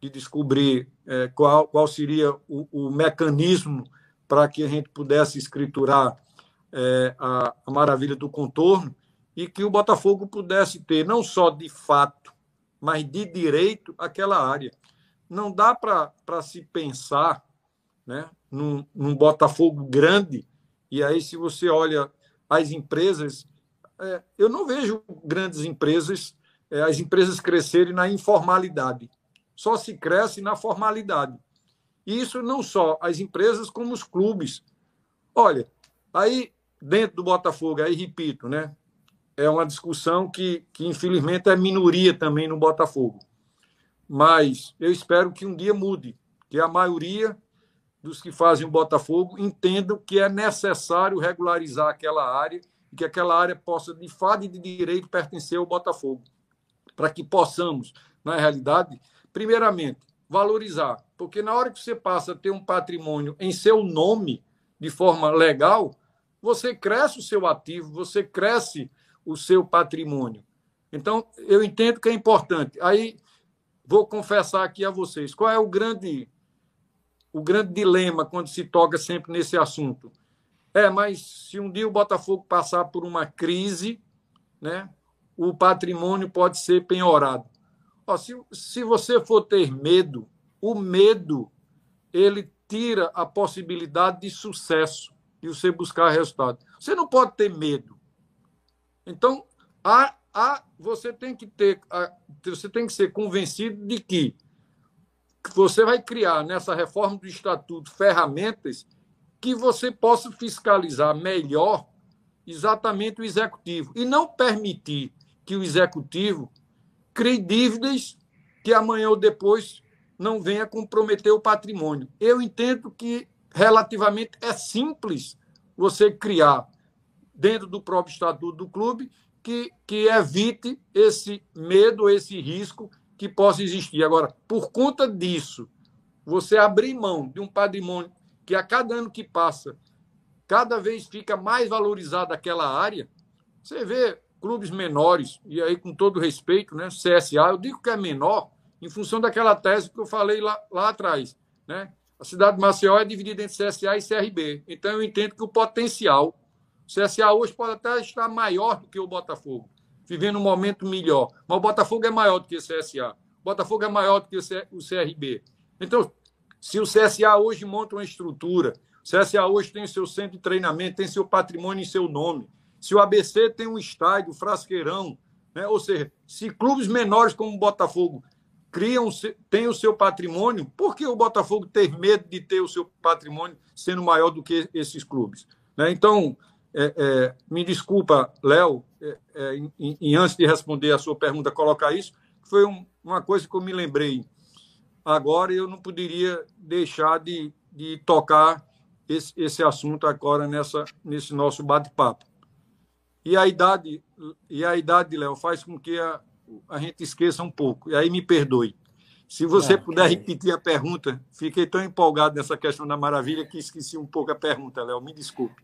de descobrir é, qual, qual seria o, o mecanismo para que a gente pudesse escriturar é, a, a maravilha do contorno e que o Botafogo pudesse ter não só de fato, mas de direito aquela área. Não dá para se pensar né, num, num Botafogo grande, e aí, se você olha as empresas, é, eu não vejo grandes empresas, é, as empresas crescerem na informalidade. Só se cresce na formalidade. E isso não só as empresas, como os clubes. Olha, aí dentro do Botafogo, aí repito, né? É uma discussão que, que infelizmente é minoria também no Botafogo. Mas eu espero que um dia mude, que a maioria dos que fazem o Botafogo entendam que é necessário regularizar aquela área e que aquela área possa, de fato e de direito, pertencer ao Botafogo. Para que possamos, na realidade, primeiramente, valorizar. Porque na hora que você passa a ter um patrimônio em seu nome, de forma legal, você cresce o seu ativo, você cresce o seu patrimônio. Então, eu entendo que é importante. Aí, vou confessar aqui a vocês, qual é o grande o grande dilema quando se toca sempre nesse assunto? É, mas se um dia o Botafogo passar por uma crise, né, o patrimônio pode ser penhorado. Ó, se, se você for ter medo, o medo ele tira a possibilidade de sucesso de você buscar resultado. Você não pode ter medo. Então, você tem que ter, você tem que ser convencido de que você vai criar nessa reforma do estatuto ferramentas que você possa fiscalizar melhor exatamente o executivo e não permitir que o executivo crie dívidas que amanhã ou depois não venha comprometer o patrimônio. Eu entendo que relativamente é simples você criar dentro do próprio estatuto do clube que, que evite esse medo, esse risco que possa existir. Agora, por conta disso, você abrir mão de um patrimônio que a cada ano que passa, cada vez fica mais valorizado aquela área, você vê clubes menores, e aí com todo respeito, né, CSA, eu digo que é menor em função daquela tese que eu falei lá, lá atrás. Né? A cidade de Maceió é dividida entre CSA e CRB. Então eu entendo que o potencial, o CSA hoje pode até estar maior do que o Botafogo vivendo um momento melhor. Mas o Botafogo é maior do que o CSA. O Botafogo é maior do que o CRB. Então, se o CSA hoje monta uma estrutura, o CSA hoje tem seu centro de treinamento, tem seu patrimônio em seu nome, se o ABC tem um estádio, Frasqueirão, né? ou seja, se clubes menores como o Botafogo criam, têm o seu patrimônio, por que o Botafogo ter medo de ter o seu patrimônio sendo maior do que esses clubes? Né? Então, é, é, me desculpa, Léo, é, é e, antes de responder a sua pergunta, colocar isso, foi um, uma coisa que eu me lembrei agora eu não poderia deixar de, de tocar esse, esse assunto agora nessa, nesse nosso bate-papo. E a idade, e a idade, Léo, faz com que a, a gente esqueça um pouco. E aí me perdoe. Se você puder repetir a pergunta, fiquei tão empolgado nessa questão da maravilha que esqueci um pouco a pergunta, Léo. Me desculpe.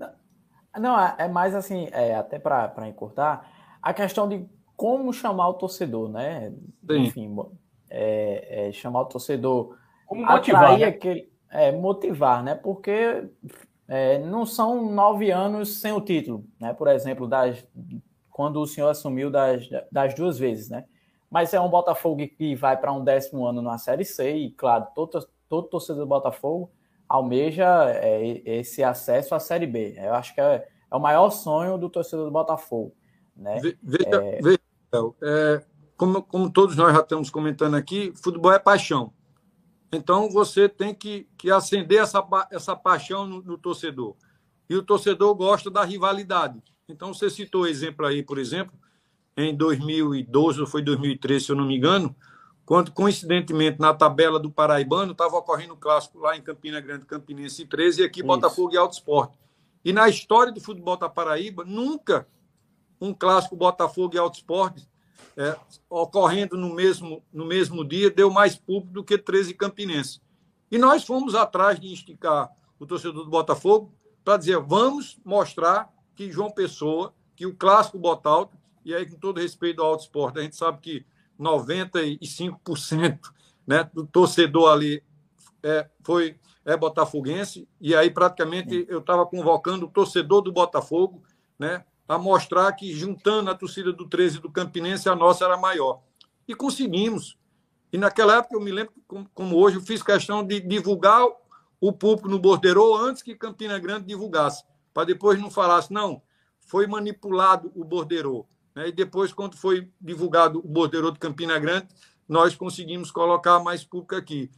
Não, é, é mais assim, é, até para encurtar, a questão de como chamar o torcedor, né? Sim. Enfim, é, é, chamar o torcedor. Como motivar? Né? Aquele, é, motivar, né? Porque é, não são nove anos sem o título, né? Por exemplo, das, quando o senhor assumiu das, das duas vezes, né? Mas é um Botafogo que vai para um décimo ano na Série C e, claro, todo, todo torcedor do Botafogo almeja é, esse acesso à Série B. Eu acho que é, é, o maior sonho do torcedor do Botafogo. Né? Veja, é... veja é, como, como todos nós já estamos comentando aqui, futebol é paixão. Então você tem que, que acender essa, essa paixão no, no torcedor. E o torcedor gosta da rivalidade. Então você citou o exemplo aí, por exemplo, em 2012 ou foi 2013, se eu não me engano, quando, coincidentemente, na tabela do Paraibano, estava ocorrendo o um clássico lá em Campina Grande, Campinense 13, e aqui Isso. Botafogo e Alto Esporte. E na história do futebol da Paraíba, nunca um clássico Botafogo e Alto Esporte é, ocorrendo no mesmo, no mesmo dia deu mais público do que 13 Campinense. E nós fomos atrás de esticar o torcedor do Botafogo para dizer, vamos mostrar que João Pessoa, que o clássico Botalto, e aí com todo respeito ao Alto Esporte, a gente sabe que 95% né, do torcedor ali é, foi é botafoguense, e aí praticamente eu estava convocando o torcedor do Botafogo né, a mostrar que, juntando a torcida do 13 do Campinense, a nossa era maior. E conseguimos. E naquela época, eu me lembro, como hoje, eu fiz questão de divulgar o público no Bordeiro antes que Campina Grande divulgasse, para depois não falasse, não, foi manipulado o Bordeiro. Né? E depois, quando foi divulgado o bordeiro de Campina Grande, nós conseguimos colocar mais público aqui.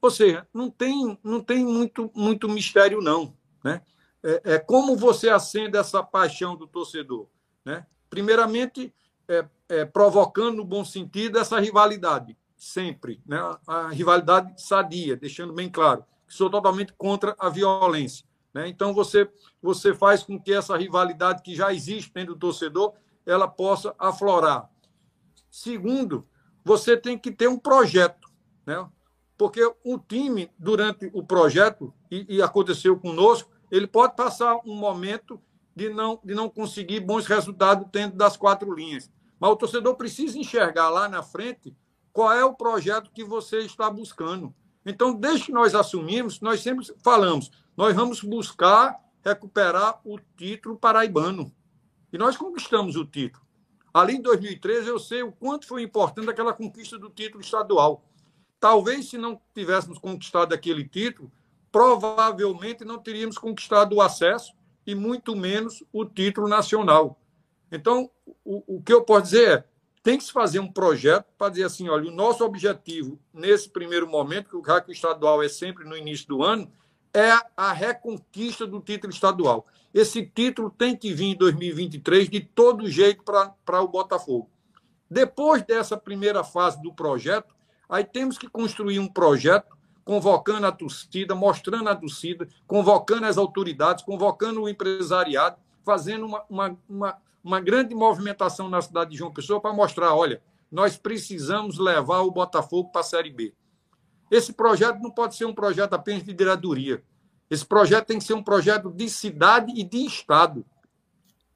Ou seja, não tem, não tem muito, muito mistério, não. Né? É, é como você acende essa paixão do torcedor. Né? Primeiramente, é, é, provocando no bom sentido essa rivalidade, sempre. Né? A rivalidade sadia, deixando bem claro que sou totalmente contra a violência. Né? Então, você, você faz com que essa rivalidade que já existe dentro do torcedor ela possa aflorar. Segundo, você tem que ter um projeto, né? Porque o time, durante o projeto, e, e aconteceu conosco, ele pode passar um momento de não, de não conseguir bons resultados dentro das quatro linhas. Mas o torcedor precisa enxergar lá na frente qual é o projeto que você está buscando. Então, desde que nós assumimos, nós sempre falamos, nós vamos buscar recuperar o título paraibano. E nós conquistamos o título. Ali em 2013, eu sei o quanto foi importante aquela conquista do título estadual. Talvez, se não tivéssemos conquistado aquele título, provavelmente não teríamos conquistado o acesso e muito menos o título nacional. Então, o, o que eu posso dizer é, tem que se fazer um projeto para dizer assim, olha, o nosso objetivo nesse primeiro momento, que o RAC estadual é sempre no início do ano, é a reconquista do título estadual. Esse título tem que vir em 2023 de todo jeito para o Botafogo. Depois dessa primeira fase do projeto, aí temos que construir um projeto convocando a torcida, mostrando a torcida, convocando as autoridades, convocando o empresariado, fazendo uma, uma, uma, uma grande movimentação na cidade de João Pessoa para mostrar: olha, nós precisamos levar o Botafogo para a Série B. Esse projeto não pode ser um projeto apenas de diretoria. Esse projeto tem que ser um projeto de cidade e de Estado.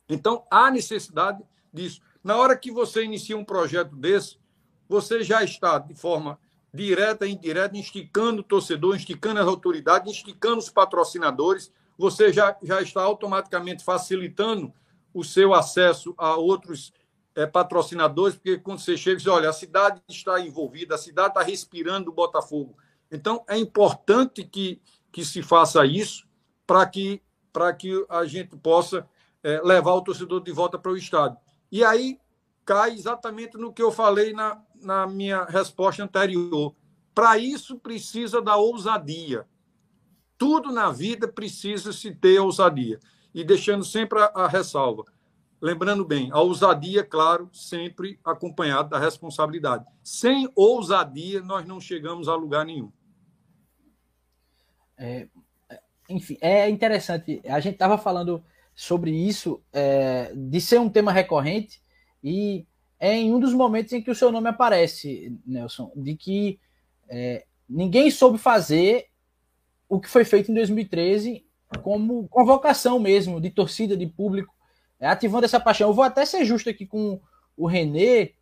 Então, há necessidade disso. Na hora que você inicia um projeto desse, você já está, de forma direta e indireta, insticando o torcedor, insticando as autoridades, insticando os patrocinadores. Você já, já está automaticamente facilitando o seu acesso a outros é, patrocinadores, porque quando você chega, você olha, a cidade está envolvida, a cidade está respirando o Botafogo. Então, é importante que, que se faça isso para que, que a gente possa é, levar o torcedor de volta para o estádio. E aí cai exatamente no que eu falei na, na minha resposta anterior. Para isso, precisa da ousadia. Tudo na vida precisa se ter ousadia. E deixando sempre a, a ressalva Lembrando bem, a ousadia, claro, sempre acompanhada da responsabilidade. Sem ousadia, nós não chegamos a lugar nenhum. É, enfim, é interessante. A gente estava falando sobre isso, é, de ser um tema recorrente, e é em um dos momentos em que o seu nome aparece, Nelson, de que é, ninguém soube fazer o que foi feito em 2013 como convocação mesmo, de torcida, de público é, ativando essa paixão. Eu vou até ser justo aqui com o Renê,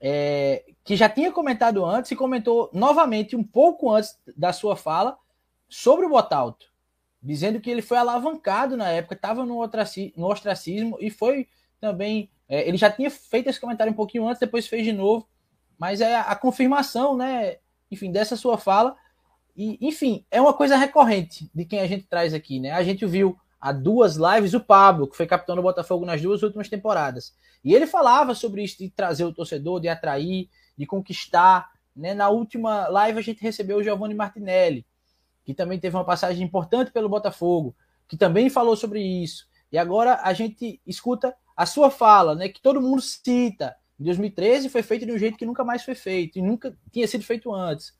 é, que já tinha comentado antes e comentou novamente um pouco antes da sua fala sobre o Botalto, dizendo que ele foi alavancado na época, estava no, no ostracismo e foi também. É, ele já tinha feito esse comentário um pouquinho antes, depois fez de novo, mas é a confirmação, né? Enfim, dessa sua fala. E, enfim, é uma coisa recorrente de quem a gente traz aqui, né? A gente viu há duas lives o Pablo, que foi capitão do Botafogo nas duas últimas temporadas. E ele falava sobre isso de trazer o torcedor, de atrair, de conquistar. Né? Na última live a gente recebeu o Giovanni Martinelli, que também teve uma passagem importante pelo Botafogo, que também falou sobre isso. E agora a gente escuta a sua fala, né, que todo mundo cita. Em 2013 foi feito de um jeito que nunca mais foi feito, e nunca tinha sido feito antes.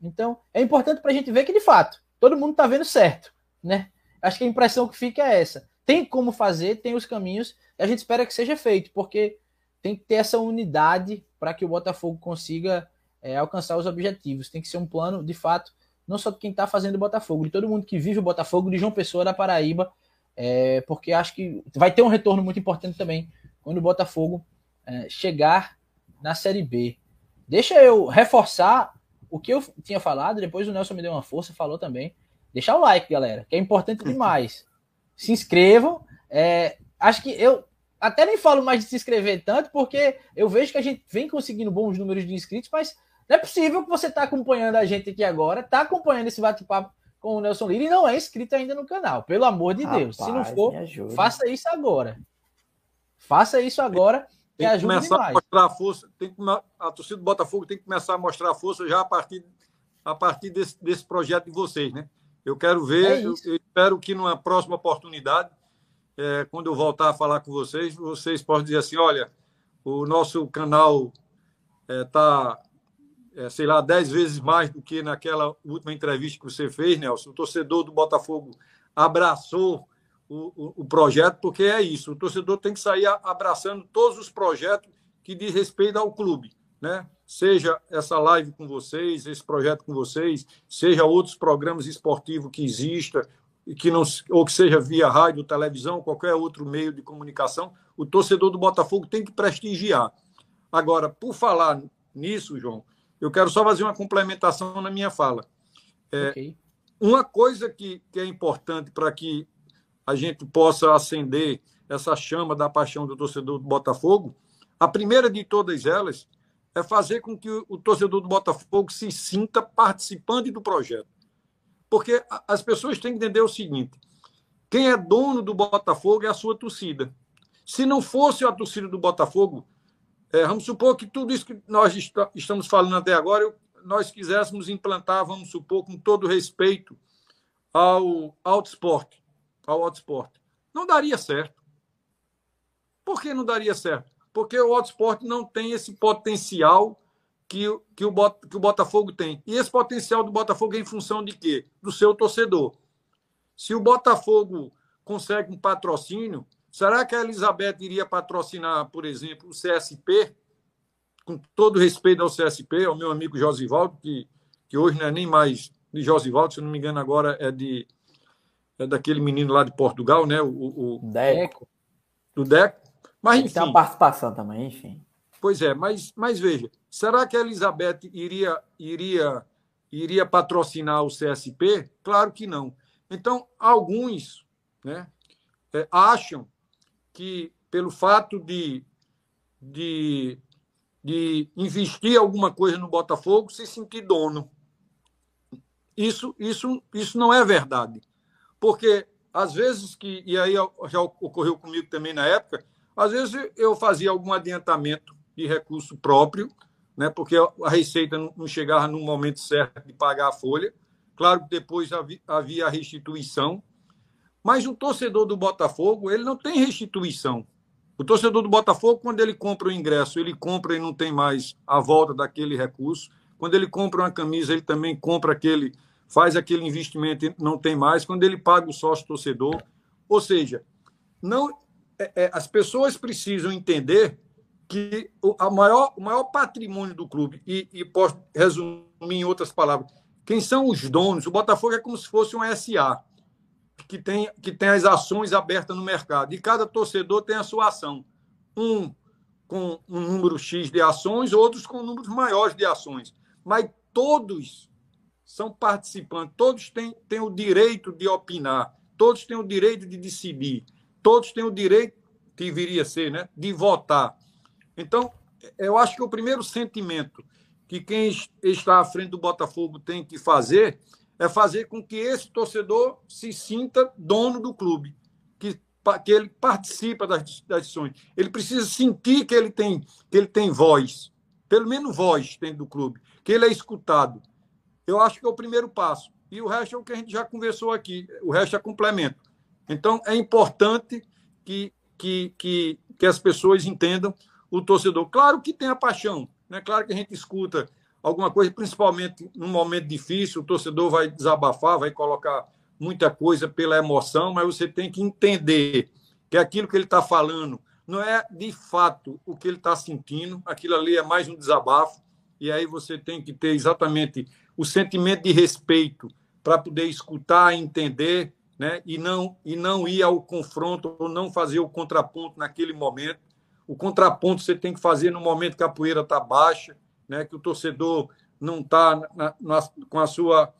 Então, é importante para a gente ver que, de fato, todo mundo está vendo certo, né? Acho que a impressão que fica é essa. Tem como fazer, tem os caminhos, e a gente espera que seja feito, porque tem que ter essa unidade para que o Botafogo consiga é, alcançar os objetivos. Tem que ser um plano, de fato, não só de quem está fazendo o Botafogo, de todo mundo que vive o Botafogo, de João Pessoa, da Paraíba, é, porque acho que vai ter um retorno muito importante também quando o Botafogo é, chegar na Série B. Deixa eu reforçar o que eu tinha falado, depois o Nelson me deu uma força, falou também. Deixar o like, galera, que é importante demais. se inscrevam. É, acho que eu até nem falo mais de se inscrever tanto, porque eu vejo que a gente vem conseguindo bons números de inscritos, mas não é possível que você está acompanhando a gente aqui agora, está acompanhando esse bate-papo com o Nelson Lira e não é inscrito ainda no canal. Pelo amor de Deus. se não for, faça isso agora. Faça isso agora. Que tem que começar demais. a mostrar a força. Tem que, a torcida do Botafogo tem que começar a mostrar a força já a partir, a partir desse, desse projeto de vocês, né? Eu quero ver, é eu, eu, espero que numa próxima oportunidade, é, quando eu voltar a falar com vocês, vocês possam dizer assim: olha, o nosso canal está, é, é, sei lá, dez vezes mais do que naquela última entrevista que você fez, Nelson. O torcedor do Botafogo abraçou o, o, o projeto, porque é isso: o torcedor tem que sair abraçando todos os projetos que diz respeito ao clube, né? seja essa live com vocês, esse projeto com vocês, seja outros programas esportivos que existam, que não ou que seja via rádio, televisão, qualquer outro meio de comunicação, o torcedor do Botafogo tem que prestigiar. Agora, por falar nisso, João, eu quero só fazer uma complementação na minha fala. É, okay. Uma coisa que, que é importante para que a gente possa acender essa chama da paixão do torcedor do Botafogo, a primeira de todas elas é fazer com que o, o torcedor do Botafogo se sinta participante do projeto. Porque as pessoas têm que entender o seguinte: quem é dono do Botafogo é a sua torcida. Se não fosse a torcida do Botafogo, é, vamos supor que tudo isso que nós estamos falando até agora, nós quiséssemos implantar, vamos supor, com todo respeito ao autoesporte, ao autoesporte. Não daria certo. Por que não daria certo? Porque o autoesporte não tem esse potencial que, que, o, que o Botafogo tem. E esse potencial do Botafogo é em função de quê? Do seu torcedor. Se o Botafogo consegue um patrocínio, será que a Elizabeth iria patrocinar, por exemplo, o CSP? Com todo respeito ao CSP, ao meu amigo Josivaldo, que, que hoje não é nem mais de Josivaldo, se não me engano, agora é de é daquele menino lá de Portugal, né? O, o, o Deco. Do Deco. Mas, enfim. Tem uma participação também, enfim. Pois é, mas, mas veja, será que a Elizabeth iria, iria, iria patrocinar o CSP? Claro que não. Então, alguns né, é, acham que, pelo fato de, de, de investir alguma coisa no Botafogo, se sentir dono. Isso, isso, isso não é verdade. Porque, às vezes, que, e aí já ocorreu comigo também na época, às vezes eu fazia algum adiantamento de recurso próprio, né, porque a receita não chegava no momento certo de pagar a folha. Claro que depois havia a restituição, mas o torcedor do Botafogo ele não tem restituição. O torcedor do Botafogo, quando ele compra o ingresso, ele compra e não tem mais a volta daquele recurso. Quando ele compra uma camisa, ele também compra aquele, faz aquele investimento e não tem mais. Quando ele paga o sócio torcedor, ou seja, não é, é, as pessoas precisam entender que o, a maior, o maior patrimônio do clube, e, e posso resumir em outras palavras, quem são os donos? O Botafogo é como se fosse um SA, que tem, que tem as ações abertas no mercado. E cada torcedor tem a sua ação. Um com um número X de ações, outros com números maiores de ações. Mas todos são participantes, todos têm, têm o direito de opinar, todos têm o direito de decidir, todos têm o direito, que viria a ser, né, de votar. Então, eu acho que o primeiro sentimento que quem está à frente do Botafogo tem que fazer é fazer com que esse torcedor se sinta dono do clube, que, que ele participa das, das decisões. Ele precisa sentir que ele tem que ele tem voz, pelo menos voz dentro do clube, que ele é escutado. Eu acho que é o primeiro passo. E o resto é o que a gente já conversou aqui. O resto é complemento. Então, é importante que, que, que, que as pessoas entendam o torcedor. Claro que tem a paixão, né? claro que a gente escuta alguma coisa, principalmente num momento difícil, o torcedor vai desabafar, vai colocar muita coisa pela emoção, mas você tem que entender que aquilo que ele está falando não é de fato o que ele está sentindo, aquilo ali é mais um desabafo, e aí você tem que ter exatamente o sentimento de respeito para poder escutar, entender, né? e, não, e não ir ao confronto ou não fazer o contraponto naquele momento. O contraponto você tem que fazer no momento que a poeira está baixa, né? que o torcedor não está com a sua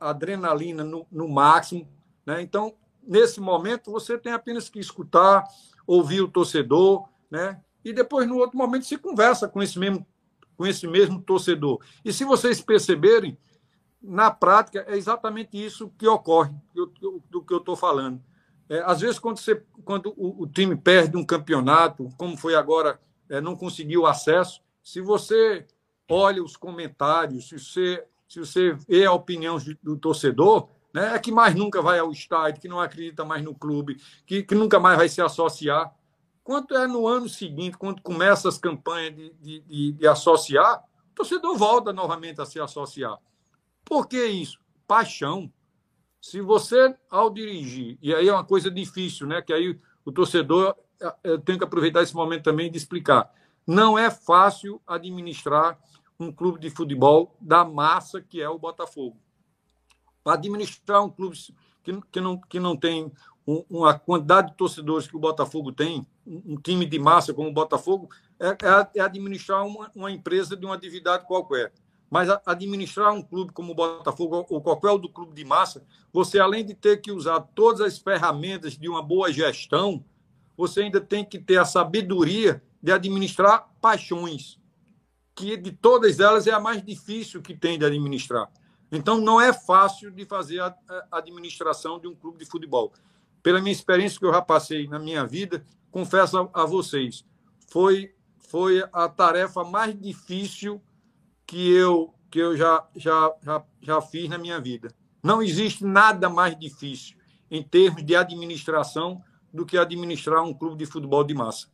adrenalina, no, no máximo. Né? Então, nesse momento, você tem apenas que escutar, ouvir o torcedor, né? e depois, no outro momento, se conversa com esse mesmo, com esse mesmo torcedor. E se vocês perceberem, na prática, é exatamente isso que ocorre, do, do que eu estou falando. É, às vezes, quando, você, quando o, o, time perde um campeonato, como foi agora, é, não conseguiu acesso, se você olha os comentários, se você, se você vê a opinião do torcedor, né, é que mais nunca vai ao estádio, que não acredita mais no clube, que, que nunca mais vai se associar. Quanto é no ano seguinte, quando começa as campanhas de, de, de, de associar, o torcedor volta novamente a se associar. Por que isso? Paixão. Se você, ao dirigir, e aí é uma coisa difícil, né? Que aí o torcedor eu tenho que aproveitar esse momento também de explicar. Não é fácil administrar um clube de futebol da massa que é o Botafogo. Para administrar um clube que, que, não, que não tem um, uma quantidade de torcedores que o Botafogo tem, um, um time de massa como o Botafogo, é, é, é administrar uma, uma, empresa de uma atividade qualquer. Mas a, administrar um clube como o Botafogo ou qualquer outro clube de massa, você além de ter que usar todas as ferramentas de uma boa gestão, você ainda tem que ter a sabedoria de administrar paixões, que de todas elas é a mais difícil que tem de administrar. Então, não é fácil de fazer a, administração de um clube de futebol. Pela minha experiência que eu já passei na minha vida, confesso a, vocês, foi, foi a tarefa mais difícil que eu, que eu já, já, já, já fiz na minha vida. Não existe nada mais difícil em termos de administração do que administrar um clube de futebol de massa.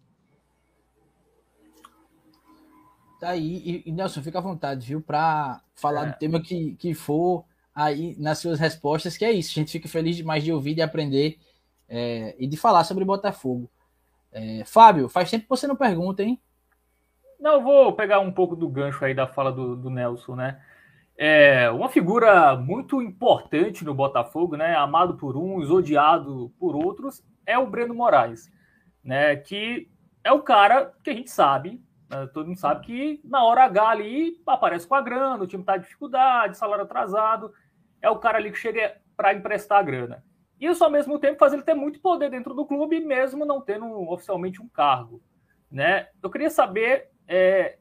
Tá aí. E, Nelson, fica à vontade, viu, para falar é. do tema que, que for aí nas suas respostas, que é isso. A gente fica feliz demais de ouvir, de aprender é, e de falar sobre Botafogo. É, Fábio, faz tempo que você não pergunta, hein? Não, eu vou pegar um pouco do gancho aí da fala do, do Nelson, né? É uma figura muito importante no Botafogo, né? Amado por uns, odiado por outros, é o Breno Moraes, né? Que é o cara que a gente sabe? Todo mundo sabe que na hora H ali aparece com a grana, o time está em dificuldade, salário atrasado. É o cara ali que chega para emprestar a grana. Isso, ao mesmo tempo, faz ele ter muito poder dentro do clube, mesmo não tendo oficialmente um cargo. Né? Eu queria saber é,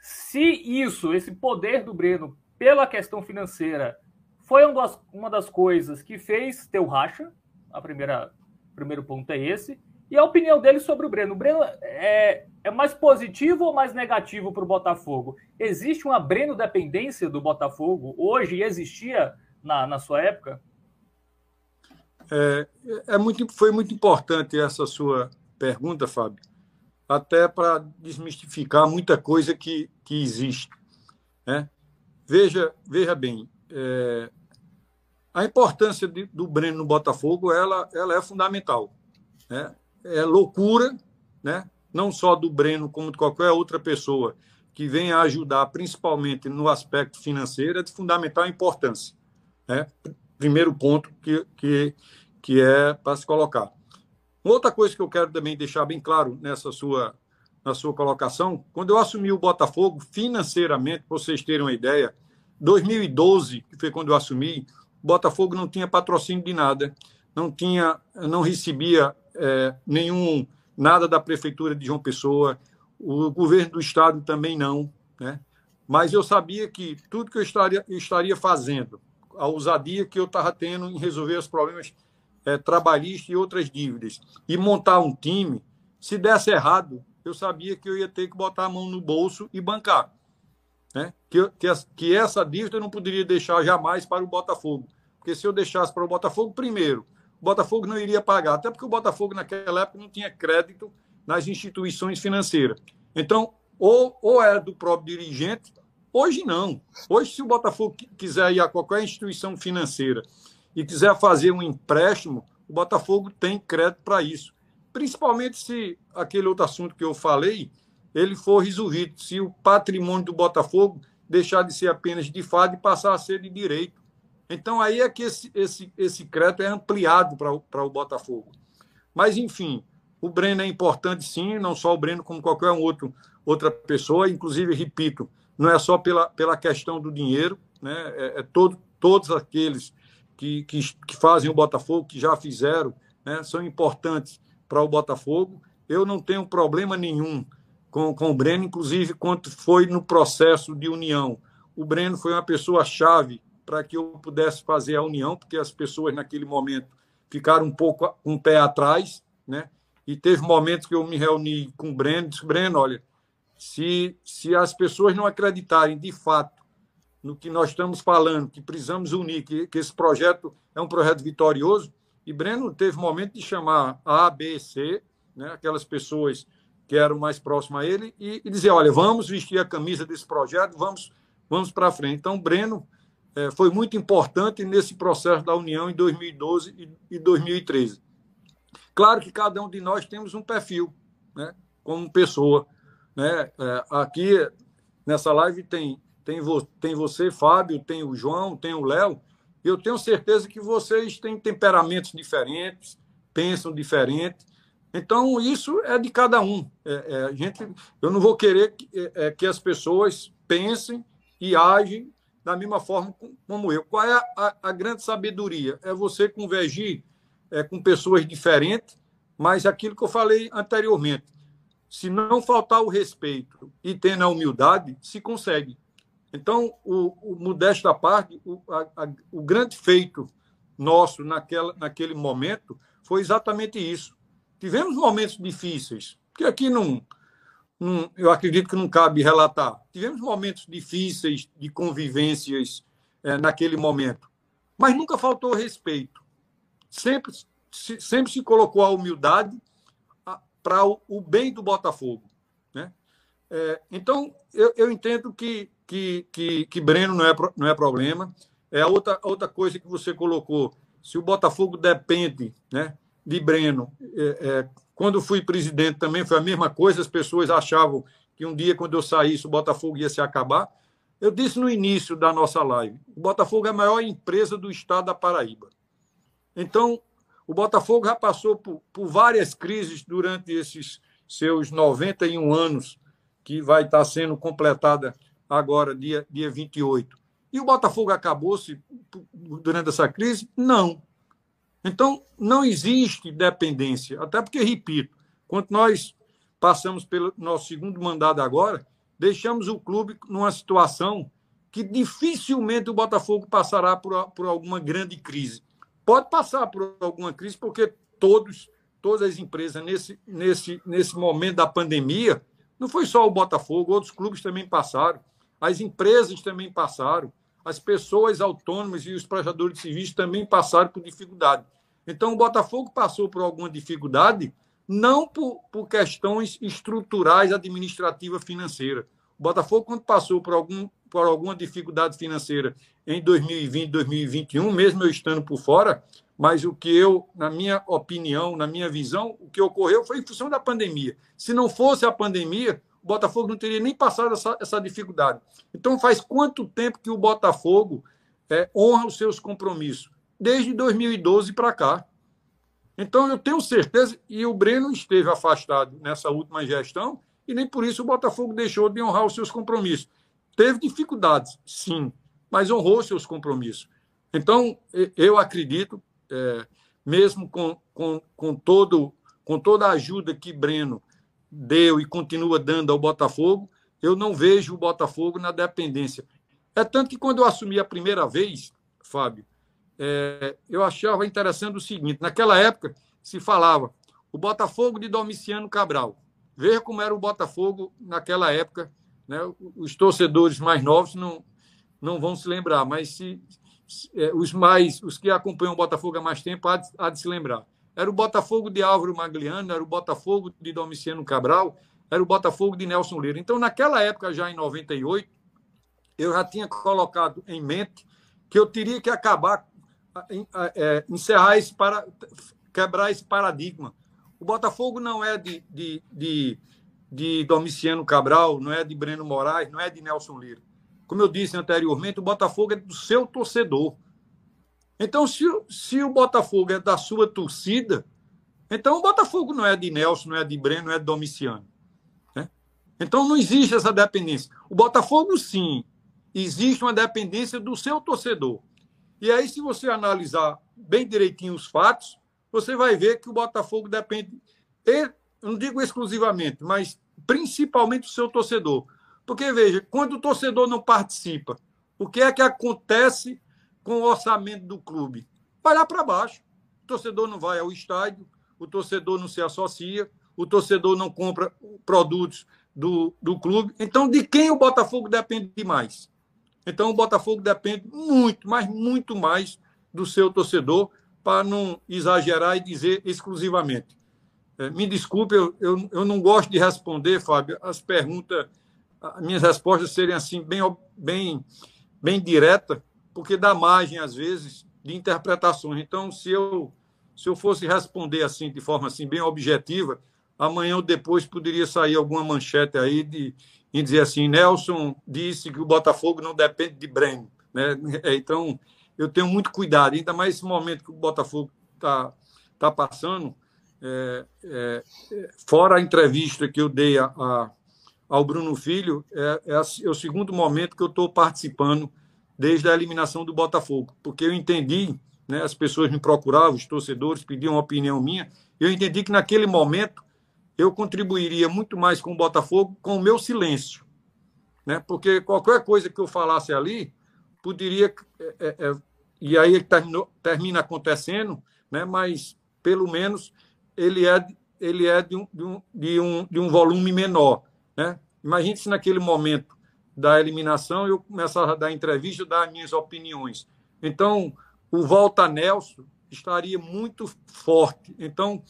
se isso, esse poder do Breno pela questão financeira, foi uma das, uma das coisas que fez ter o racha. A primeira, o primeiro ponto é esse. E a opinião dele sobre o Breno. O Breno é, é mais positivo ou mais negativo para o Botafogo? Existe uma Breno dependência do Botafogo hoje existia na, na sua época? É, é muito, foi muito importante essa sua pergunta, Fábio, até para desmistificar muita coisa que, que existe. Né? Veja, veja bem, é, a importância de, do Breno no Botafogo ela, ela é fundamental. Né? é loucura, né? Não só do Breno, como de qualquer outra pessoa que venha ajudar, principalmente no aspecto financeiro, é de fundamental importância. Né? Primeiro ponto que, que, que é para se colocar. Outra coisa que eu quero também deixar bem claro nessa sua, na sua colocação, quando eu assumi o Botafogo, financeiramente, para vocês terem uma ideia, 2012, que foi quando eu assumi, o Botafogo não tinha patrocínio de nada, não tinha, não recebia é, nenhum nada da prefeitura de João Pessoa, o governo do estado também não, né? Mas eu sabia que tudo que eu estaria, eu estaria fazendo, a ousadia que eu estava tendo em resolver os problemas é, trabalhistas e outras dívidas, e montar um time, se desse errado, eu sabia que eu ia ter que botar a mão no bolso e bancar. Né? Que, que, que essa dívida eu não poderia deixar jamais para o Botafogo. Porque se eu deixasse para o Botafogo, primeiro, Botafogo não iria pagar, até porque o Botafogo naquela época não tinha crédito nas instituições financeiras. Então, ou, ou era do próprio dirigente, hoje não. Hoje, se o Botafogo quiser ir a qualquer instituição financeira e quiser fazer um empréstimo, o Botafogo tem crédito para isso. Principalmente se aquele outro assunto que eu falei, ele for resolvido, se o patrimônio do Botafogo deixar de ser apenas de fado e passar a ser de direito. Então, aí é que esse, esse, esse crédito é ampliado para o Botafogo. Mas, enfim, o Breno é importante, sim, não só o Breno, como qualquer outro, outra pessoa. Inclusive, repito, não é só pela, pela questão do dinheiro, né? é, é todo, todos aqueles que, que, que, fazem o Botafogo, que já fizeram, né? são importantes para o Botafogo. Eu não tenho problema nenhum com, com o Breno, inclusive, quanto foi no processo de união. O Breno foi uma pessoa-chave para que eu pudesse fazer a união, porque as pessoas naquele momento ficaram um pouco um pé atrás, né? E teve momentos que eu me reuni com o Breno, disse, Breno, olha, se, se as pessoas não acreditarem de fato no que nós estamos falando, que precisamos unir, que, que esse projeto é um projeto vitorioso, e Breno teve momento de chamar A, B, C, né, aquelas pessoas que eram mais próximas a ele, e, e dizer, olha, vamos vestir a camisa desse projeto, vamos, vamos para frente. Então, Breno é, foi muito importante nesse processo da União em 2012 e, e 2013. Claro que cada um de nós temos um perfil, né, como pessoa. Né? É, aqui, nessa live, tem, tem, vo, tem você, Fábio, tem o João, tem o Léo, Eu tenho certeza que vocês têm temperamentos diferentes, pensam diferente. Então, isso é de cada um. É, é, gente, eu não vou querer que, é, é que as pessoas pensem e agem da mesma forma como eu. Qual é a, a, a grande sabedoria? É você convergir é, com pessoas diferentes, mas aquilo que eu falei anteriormente, se não faltar o respeito e ter na humildade, se consegue. Então, o, o modesto à parte, o, a, o grande feito nosso naquela, naquele momento foi exatamente isso. Tivemos momentos difíceis, que aqui não, não, eu acredito que não cabe relatar. Tivemos momentos difíceis de convivências é, naquele momento, mas nunca faltou respeito. Sempre, se, sempre se colocou a humildade para o, o, bem do Botafogo. Né? É, então, eu, eu entendo que, que, que, que Breno não é, não é problema. É outra, outra coisa que você colocou. Se o Botafogo depende né, de Breno, é, é, quando fui presidente também foi a mesma coisa, as pessoas achavam que um dia, quando eu saísse, o Botafogo ia se acabar. Eu disse no início da nossa live: o Botafogo é a maior empresa do estado da Paraíba. Então, o Botafogo já passou por, por várias crises durante esses seus 91 anos, que vai estar sendo completada agora, dia, dia 28. E o Botafogo acabou-se durante essa crise? Não. Então, não existe dependência. Até porque, repito, quando nós passamos pelo nosso segundo mandato agora, deixamos o clube numa situação que dificilmente o Botafogo passará por, por alguma grande crise. Pode passar por alguma crise, porque todos, todas as empresas, nesse, nesse, nesse momento da pandemia, não foi só o Botafogo, outros clubes também passaram, as empresas também passaram, as pessoas autônomas e os prestadores de serviço também passaram por dificuldade. Então, o Botafogo passou por alguma dificuldade, não por, por questões estruturais, administrativa, financeira. O Botafogo, quando passou por, algum, por alguma dificuldade financeira em 2020, 2021, mesmo eu estando por fora, mas o que eu, na minha opinião, na minha visão, o que ocorreu foi em função da pandemia. Se não fosse a pandemia, o Botafogo não teria nem passado essa, essa dificuldade. Então, faz quanto tempo que o Botafogo é, honra os seus compromissos? Desde 2012 para cá. Então, eu tenho certeza, e o Breno esteve afastado nessa última gestão, e nem por isso o Botafogo deixou de honrar os seus compromissos. Teve dificuldades, sim, mas honrou seus compromissos. Então, eu acredito, é, mesmo com, com, com, todo, com toda a ajuda que Breno deu e continua dando ao Botafogo, eu não vejo o Botafogo na dependência. É tanto que quando eu assumi a primeira vez, Fábio, é, eu achava interessante o seguinte: naquela época se falava o Botafogo de Domiciano Cabral. Veja como era o Botafogo naquela época. Né? Os torcedores mais novos não, não vão se lembrar, mas se, se é, os mais os que acompanham o Botafogo há mais tempo há de, há de se lembrar. Era o Botafogo de Álvaro Magliano, era o Botafogo de Domiciano Cabral, era o Botafogo de Nelson Leira. Então, naquela época, já em 98, eu já tinha colocado em mente que eu teria que acabar é, encerrar esse para quebrar esse paradigma. O Botafogo não é de, de, de, de Domiciano Cabral, não é de Breno Moraes, não é de Nelson Lira. Como eu disse anteriormente, o Botafogo é do seu torcedor. Então, se, se o Botafogo é da sua torcida, então o Botafogo não é de Nelson, não é de Breno, não é de Domiciano. Né? Então não existe essa dependência. O Botafogo, sim, existe uma dependência do seu torcedor. E aí, se você analisar bem direitinho os fatos, você vai ver que o Botafogo depende, não digo exclusivamente, mas principalmente do seu torcedor. Porque, veja, quando o torcedor não participa, o que é que acontece com o orçamento do clube? Vai lá para baixo. O torcedor não vai ao estádio, o torcedor não se associa, o torcedor não compra produtos do, do clube. Então, de quem o Botafogo depende demais? Então, o Botafogo depende muito, mas muito mais do seu torcedor, para não exagerar e dizer exclusivamente. É, me desculpe, eu, eu, eu não gosto de responder, Fábio, as perguntas, as minhas respostas serem assim, bem, bem, bem direta, porque dá margem, às vezes, de interpretações. Então, se eu, se eu fosse responder assim, de forma assim, bem objetiva, amanhã ou depois poderia sair alguma manchete aí de, em dizer assim, Nelson disse que o Botafogo não depende de Breno. Né? Então, eu tenho muito cuidado, ainda mais esse momento que o Botafogo está tá passando. É, é, fora a entrevista que eu dei a, a, ao Bruno Filho, é, é, é o segundo momento que eu estou participando desde a eliminação do Botafogo, porque eu entendi, né, as pessoas me procuravam, os torcedores pediam opinião minha, eu entendi que naquele momento eu contribuiria muito mais com o Botafogo com o meu silêncio, né, porque qualquer coisa que eu falasse ali poderia é, é, é e aí terminou, termina acontecendo, né, mas pelo menos ele é ele é de um, de um, de um, de um volume menor, né? Imagine se naquele momento da eliminação eu começar a dar entrevista, dar minhas opiniões. Então, o Volta Nelson estaria muito forte. Então,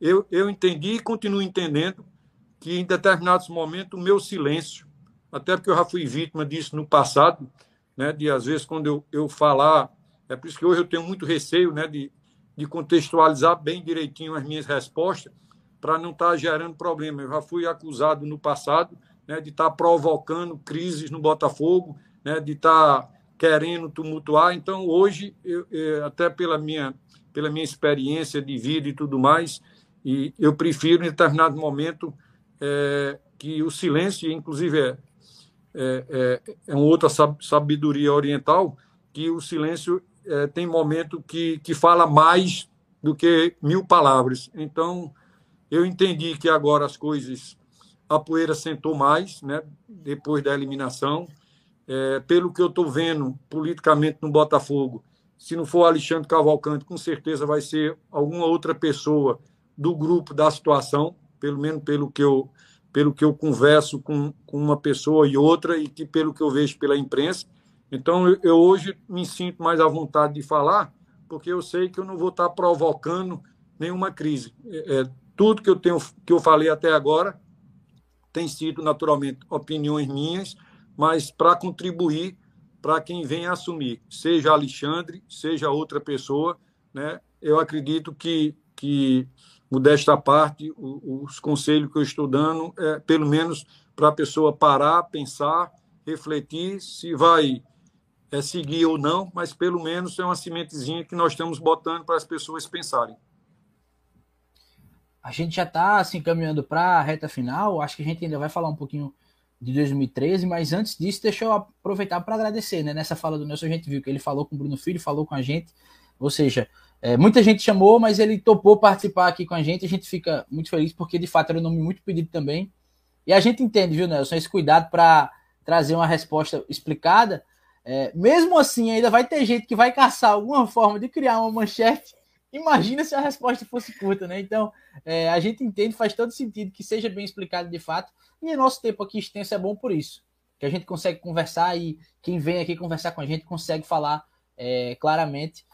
eu, eu entendi e continuo entendendo que em determinados momentos o meu silêncio, até porque eu já fui vítima disso no passado, né, de às vezes quando eu, eu falar, é por isso que hoje eu tenho muito receio né, de, de contextualizar bem direitinho as minhas respostas, para não estar tá gerando problema. Eu já fui acusado no passado né, de estar tá provocando crises no Botafogo, né, de estar tá querendo tumultuar. Então, hoje, eu, eu, até pela minha, pela minha experiência de vida e tudo mais, e eu prefiro, em determinado momento, é, que o silêncio, inclusive, é, é, é, é uma outra sabedoria oriental, que o silêncio é, tem momento que, que fala mais do que mil palavras. Então, eu entendi que agora as coisas a poeira sentou mais, né, depois da eliminação. É, pelo que eu estou vendo politicamente no Botafogo, se não for Alexandre Cavalcante, com certeza vai ser alguma outra pessoa do grupo da situação, pelo menos pelo que eu, pelo que eu converso com, com uma pessoa e outra, e que pelo que eu vejo pela imprensa. Então, eu, eu hoje me sinto mais à vontade de falar, porque eu sei que eu não vou estar provocando nenhuma crise. É, é tudo que eu tenho que eu falei até agora tem sido, naturalmente, opiniões minhas, mas para contribuir para quem vem assumir, seja Alexandre, seja outra pessoa, né? Eu acredito que, que modesta parte, os conselhos que eu estou dando, é, pelo menos para a pessoa parar, pensar, refletir se vai é, seguir ou não, mas pelo menos é uma sementezinha que nós estamos botando para as pessoas pensarem a gente já está assim caminhando para a reta final. Acho que a gente ainda vai falar um pouquinho de 2013, mas antes disso, deixa eu aproveitar para agradecer, né? Nessa fala do Nelson, a gente viu que ele falou com o Bruno Filho, falou com a gente, ou seja, é, muita gente chamou, mas ele topou participar aqui com a gente. A gente fica muito feliz porque de fato era um nome muito pedido também. E a gente entende, viu, Nelson, esse cuidado para trazer uma resposta explicada. É, mesmo assim, ainda vai ter gente que vai caçar alguma forma de criar uma manchete Imagina se a resposta fosse curta, né? Então, é, a gente entende, faz todo sentido que seja bem explicado de fato. E nosso tempo aqui extenso é bom por isso. Que a gente consegue conversar e quem vem aqui conversar com a gente consegue falar é, claramente.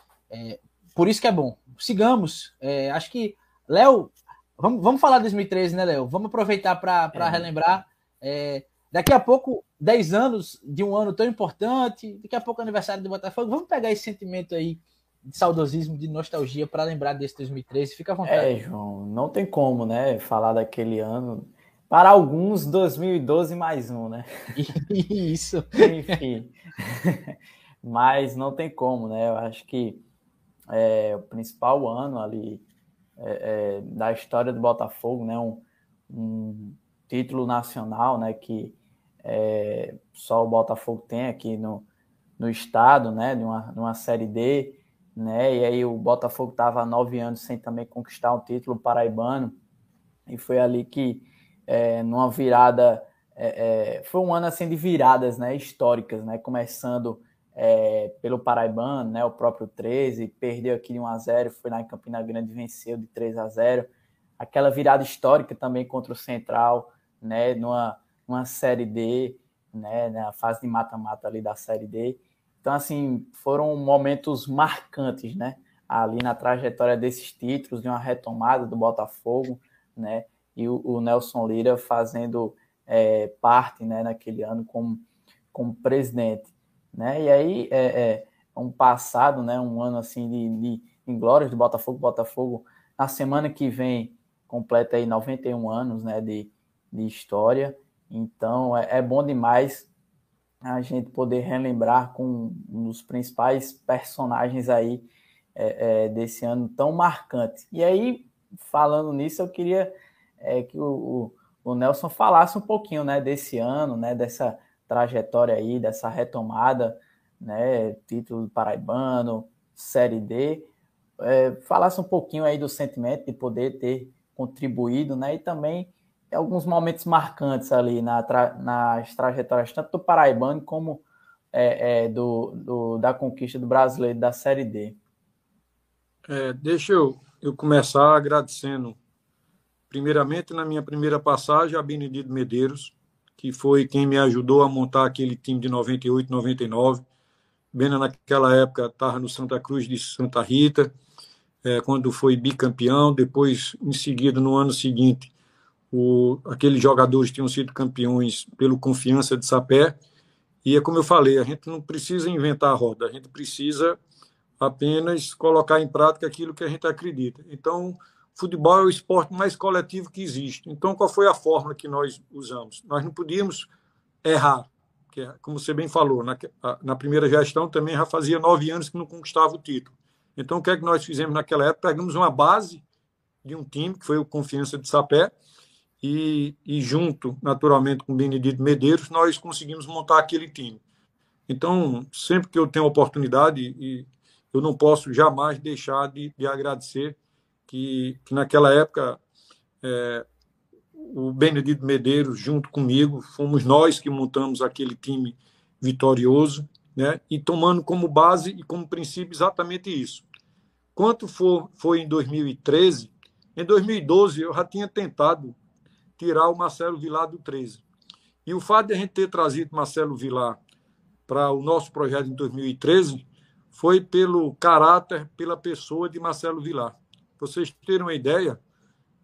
É, por isso que é bom. Sigamos. É, acho que, Léo, vamos, vamos falar de 2013, né, Léo? Vamos aproveitar para é. relembrar. É, daqui a pouco, 10 anos de um ano tão importante, daqui a pouco aniversário do Botafogo. Vamos pegar esse sentimento aí de saudosismo, de nostalgia para lembrar desse 2013. Fica à vontade. É, João, não tem como, né, falar daquele ano. Para alguns, 2012 mais um, né? Isso. Enfim. Mas não tem como, né? Eu acho que é, o principal ano ali é, é, da história do Botafogo, né? Um, um título nacional, né? Que é, só o Botafogo tem aqui no, no estado, né? De uma, de uma Série D né? E aí o Botafogo estava há nove anos sem também conquistar um título paraibano, e foi ali que, é, numa virada, é, foi um ano assim de viradas, né? Históricas, né? Começando é, pelo paraibano, né? O próprio 13 perdeu aqui de 1 a 0, foi lá em Campina Grande e venceu de 3 a 0. Aquela virada histórica também contra o Central, né? Numa, numa série D, né? Na fase de mata-mata ali da série D. Então, assim, foram momentos marcantes, né? Ali na trajetória desses títulos, de uma retomada do Botafogo, né? E o, o Nelson Lira fazendo é, parte, né, naquele ano como, como presidente, né? E aí, é, é um passado, né? Um ano, assim, de, de glórias do Botafogo. Botafogo, na semana que vem, completa aí 91 anos, né? De, de história. Então, é, é bom demais a gente poder relembrar com um dos principais personagens aí é, é, desse ano tão marcante. E aí, falando nisso, eu queria é, que o, o, Nelson falasse um pouquinho né, desse ano, né, dessa trajetória aí, dessa retomada, né, título paraibano, Série D, é, falasse um pouquinho aí do sentimento de poder ter contribuído, né, e também alguns momentos marcantes ali na tra nas trajetórias tanto do paraibano como é, é, do, do, da conquista do brasileiro da Série D. É, deixa eu, eu começar agradecendo, primeiramente, na minha primeira passagem, a Benedito Medeiros, que foi quem me ajudou a montar aquele time de 98, 99. Bena, naquela época, estava no Santa Cruz de Santa Rita, é, quando foi bicampeão. Depois, em seguida, no ano seguinte, o, aqueles jogadores tinham sido campeões pelo Confiança de Sapé. E é como eu falei, a gente não precisa inventar a roda, a gente precisa apenas colocar em prática aquilo que a gente acredita. Então, futebol é o esporte mais coletivo que existe. Então, qual foi a fórmula que nós usamos? Nós não podíamos errar, que é, como você bem falou, na, na primeira gestão também já fazia nove anos que não conquistava o título. Então, o que é que nós fizemos naquela época? Pegamos uma base de um time, que foi o Confiança de Sapé, e, e junto, naturalmente, com o Benedito Medeiros, nós conseguimos montar aquele time. Então, sempre que eu tenho oportunidade, e eu não posso jamais deixar de, de agradecer que, que naquela época é, o Benedito Medeiros, junto comigo, fomos nós que montamos aquele time vitorioso, né? e tomando como base e como princípio exatamente isso. Quanto for, foi em 2013, em 2012 eu já tinha tentado tirar o Marcelo Vilar do 13. E o fato de a gente ter trazido Marcelo Vilar para o nosso projeto em 2013 foi pelo caráter, pela pessoa de Marcelo Vilar. Vocês terem uma ideia,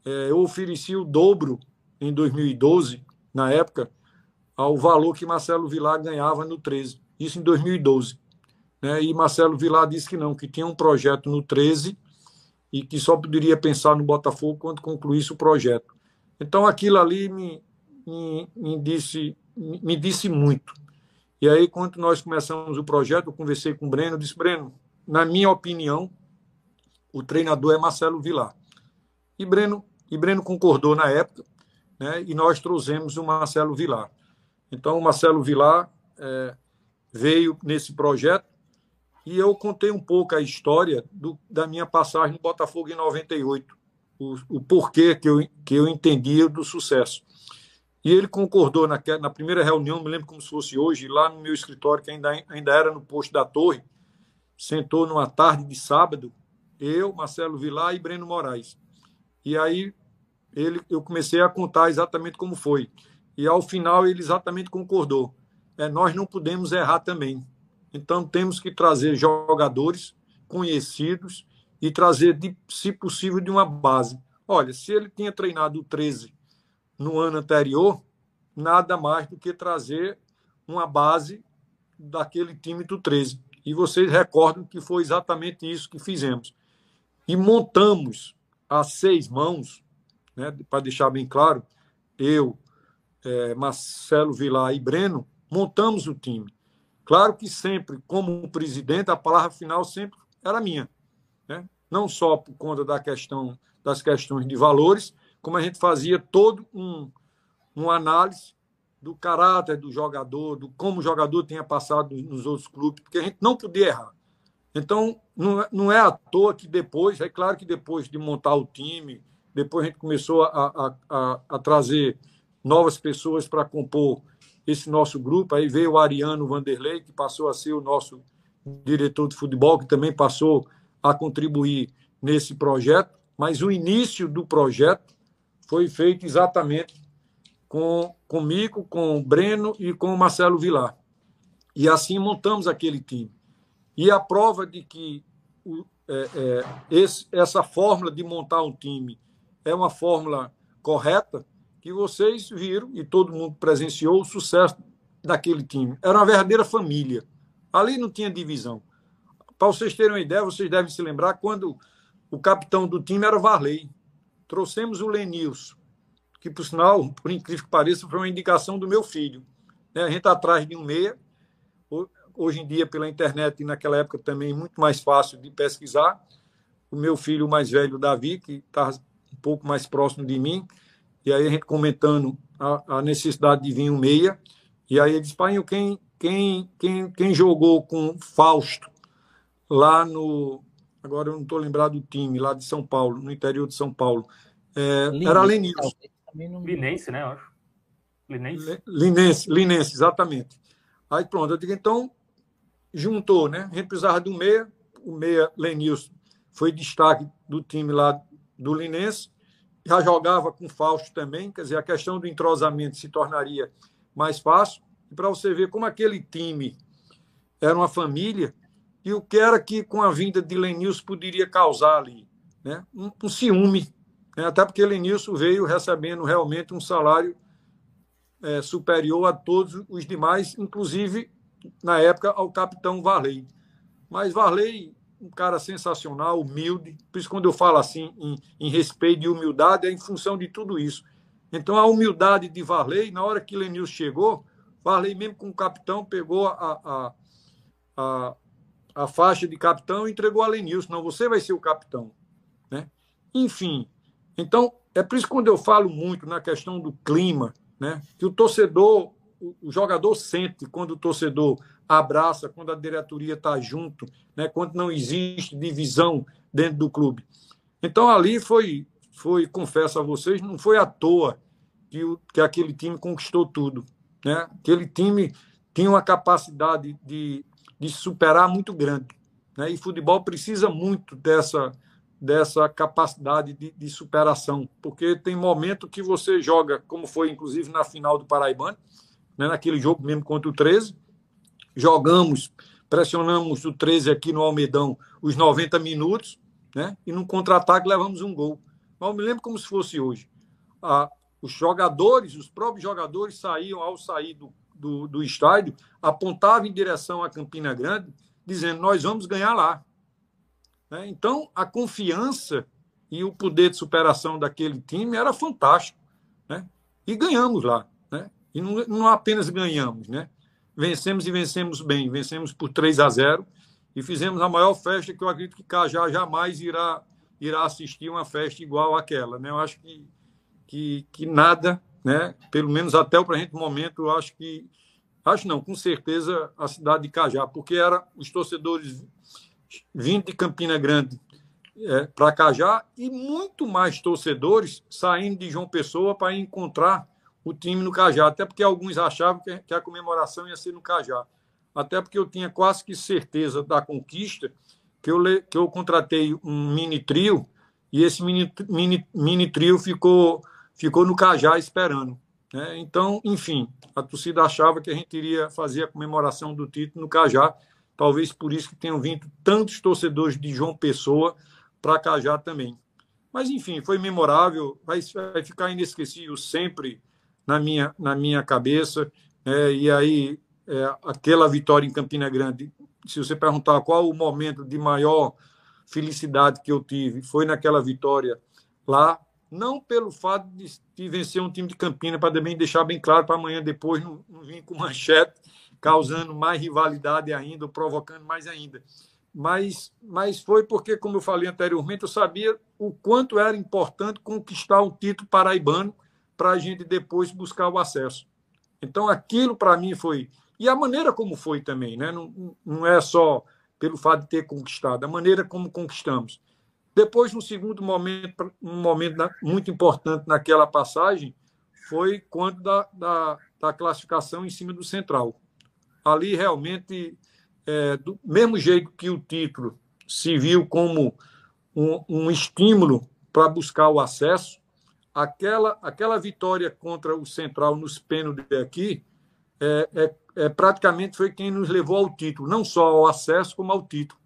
é, eu ofereci o dobro em 2012, na época, ao valor que Marcelo Vilar ganhava no 13. Isso em 2012. Né? E Marcelo Vilar disse que não, que tinha um projeto no 13 e que só poderia pensar no Botafogo quando concluísse o projeto. Então aquilo ali me, me, me disse, me disse muito. E aí, quando nós começamos o projeto, eu conversei com o Breno, disse, Breno, na minha opinião, o treinador é Marcelo Vilar. E Breno, e Breno concordou na época, né, e nós trouxemos o Marcelo Vilar. Então, o Marcelo Vilar é, veio nesse projeto e eu contei um pouco a história do, da minha passagem no Botafogo em 98, o, o porquê que eu, que eu entendia do sucesso. E ele concordou na, na primeira reunião, me lembro como se fosse hoje, lá no meu escritório, que ainda, ainda era no posto da Torre, sentou numa tarde de sábado, eu, Marcelo Vilar e Breno Moraes. E aí ele, eu comecei a contar exatamente como foi. E ao final ele exatamente concordou. É, nós não podemos errar também. Então temos que trazer jogadores conhecidos e trazer, de, se possível, de uma base. Olha, se ele tinha treinado o 13 no ano anterior, nada mais do que trazer uma base daquele time do 13. E vocês recordam que foi exatamente isso que fizemos. E montamos a seis mãos, né, para deixar bem claro, eu, é, Marcelo Vilar e Breno, montamos o time. Claro que sempre, como presidente, a palavra final sempre era minha. Né? Não só por conta da questão das questões de valores, como a gente fazia todo um, uma análise do caráter do jogador, do como o jogador tinha passado nos outros clubes, porque a gente não podia errar. Então, não, é, não é à toa que depois, é claro que depois de montar o time, depois a gente começou a, a, a, a trazer novas pessoas para compor esse nosso grupo. Aí veio o Ariano Vanderlei, que passou a ser o nosso diretor de futebol, que também passou a contribuir nesse projeto. Mas o início do projeto foi feito exatamente com comigo, com o Breno e com o Marcelo Vilar. E assim montamos aquele time. E a prova de que o, é, é, esse, essa fórmula de montar um time é uma fórmula correta, que vocês viram e todo mundo presenciou o sucesso daquele time. Era uma verdadeira família. Ali não tinha divisão. Para vocês terem uma ideia, vocês devem se lembrar quando o capitão do time era Varley. Trouxemos o Lenilson, que, por sinal, por incrível que pareça, foi uma indicação do meu filho. Né? A gente está atrás de um meia, hoje em dia pela internet e naquela época também muito mais fácil de pesquisar. O meu filho mais velho, Davi, que está um pouco mais próximo de mim, e aí a gente comentando a, a necessidade de vir um meia, e aí ele disse, pai, quem, quem, quem, quem jogou com Fausto lá no. Agora eu não estou lembrado do time, lá de São Paulo, no interior de São Paulo. É, era Lenilson. Linense, né? Eu acho. Linense. Linense, Linense, exatamente. Aí pronto, eu digo, então, juntou, né? A gente precisava do meia, o meia Lenilson foi destaque do time lá do Linense, já jogava com Fausto também, quer dizer, a questão do entrosamento se tornaria mais fácil. E para você ver como aquele time era uma família e o que era que com a vinda de Lenilson poderia causar ali, né? Um, um ciúme, né? até porque Lenilson veio recebendo realmente um salário é, superior a todos os demais, inclusive na época ao capitão Varley. Mas Varley, um cara sensacional, humilde, por isso quando eu falo assim em, em respeito e humildade é em função de tudo isso. Então a humildade de Varley, na hora que Lenilson chegou, Varley mesmo com o capitão pegou a, a, a, a faixa de capitão e entregou a Lenilson. Não, você vai ser o capitão. Né? Enfim, então é por isso que quando eu falo muito na questão do clima, né? que o torcedor, o jogador sente quando o torcedor abraça, quando a diretoria está junto, né? quando não existe divisão dentro do clube. Então ali foi, foi confesso a vocês, não foi à toa que, o, que aquele time conquistou tudo. Né? Aquele time tinha uma capacidade de, de superar muito grande. Né? E futebol precisa muito dessa, dessa capacidade de, de, superação, porque tem momento que você joga, como foi inclusive na final do Paraibano, né, naquele jogo mesmo contra o 13, jogamos, pressionamos o 13 aqui no Almedão os 90 minutos, né, e no contra-ataque levamos um gol. Mas eu me lembro como se fosse hoje. Os jogadores, os próprios jogadores saíam ao sair do, do, do estádio, apontavam em direção à Campina Grande, dizendo: Nós vamos ganhar lá. Né? Então, a confiança e o poder de superação daquele time era fantástico. Né? E ganhamos lá. E não, não apenas ganhamos, né? vencemos e vencemos bem. Vencemos por 3 a 0 e fizemos a maior festa que eu acredito que Cajá jamais irá, irá assistir uma festa igual àquela. Né? Eu acho que, que, que nada, né? pelo menos até o presente momento, eu acho que. Acho não, com certeza a cidade de Cajá, porque era os torcedores vindo de Campina Grande é, para Cajá e muito mais torcedores saindo de João Pessoa para encontrar o time no Cajá, até porque alguns achavam que, a comemoração ia ser no Cajá. Até porque eu tinha quase que certeza da conquista que eu, que eu contratei um mini trio e esse mini, mini, mini trio ficou, ficou no Cajá esperando. Né? Então, enfim, a torcida achava que a gente iria fazer a comemoração do título no Cajá Talvez por isso que tenham vindo tantos torcedores de João Pessoa para Cajá também. Mas, enfim, foi memorável, vai, vai ficar inesquecível sempre na minha, na minha cabeça. É, e aí, é, aquela vitória em Campina Grande, se você perguntar qual o momento de maior felicidade que eu tive, foi naquela vitória lá, não pelo fato de, vencer um time de Campina, para também deixar bem claro para amanhã depois não, não vir com manchete, causando mais rivalidade ainda, provocando mais ainda. Mas, mas foi porque, como eu falei anteriormente, eu sabia o quanto era importante conquistar o título paraibano para a gente depois buscar o acesso. Então, aquilo para mim foi. E a maneira como foi também, né? não, não é só pelo fato de ter conquistado, a maneira como conquistamos. Depois, no segundo momento, um momento muito importante naquela passagem, foi quando da, da, da classificação em cima do Central ali realmente, é, do mesmo jeito que o título se viu como um, um estímulo para buscar o acesso, aquela, aquela vitória contra o Central nos pênaltis aqui é, é, é, praticamente foi quem nos levou ao título, não só ao acesso, como ao título.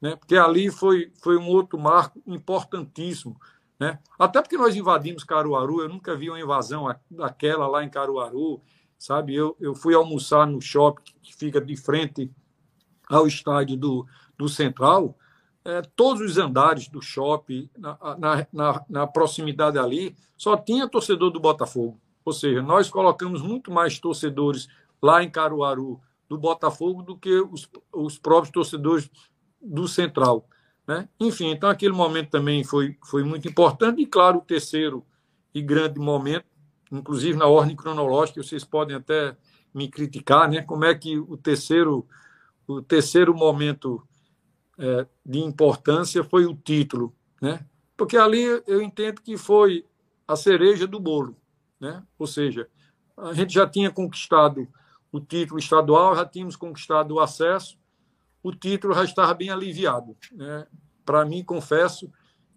Né? Porque ali foi, foi um outro marco importantíssimo. Né? Até porque nós invadimos Caruaru, eu nunca vi uma invasão daquela lá em Caruaru sabe? Eu, eu fui almoçar no shopping que fica de frente ao estádio do, do Central, é, todos os andares do shopping, na, na, na, na, proximidade ali, só tinha torcedor do Botafogo. Ou seja, nós colocamos muito mais torcedores lá em Caruaru do Botafogo do que os, os próprios torcedores do Central. Né? Enfim, então aquele momento também foi, foi muito importante, e claro, o terceiro e grande momento, inclusive na ordem cronológica, vocês podem até me criticar, né? Como é que o terceiro, o terceiro momento é, de importância foi o título, né? Porque ali eu entendo que foi a cereja do bolo, né? Ou seja, a gente já tinha conquistado o título estadual, já tínhamos conquistado o acesso, o título já estava bem aliviado. Né? Para mim, confesso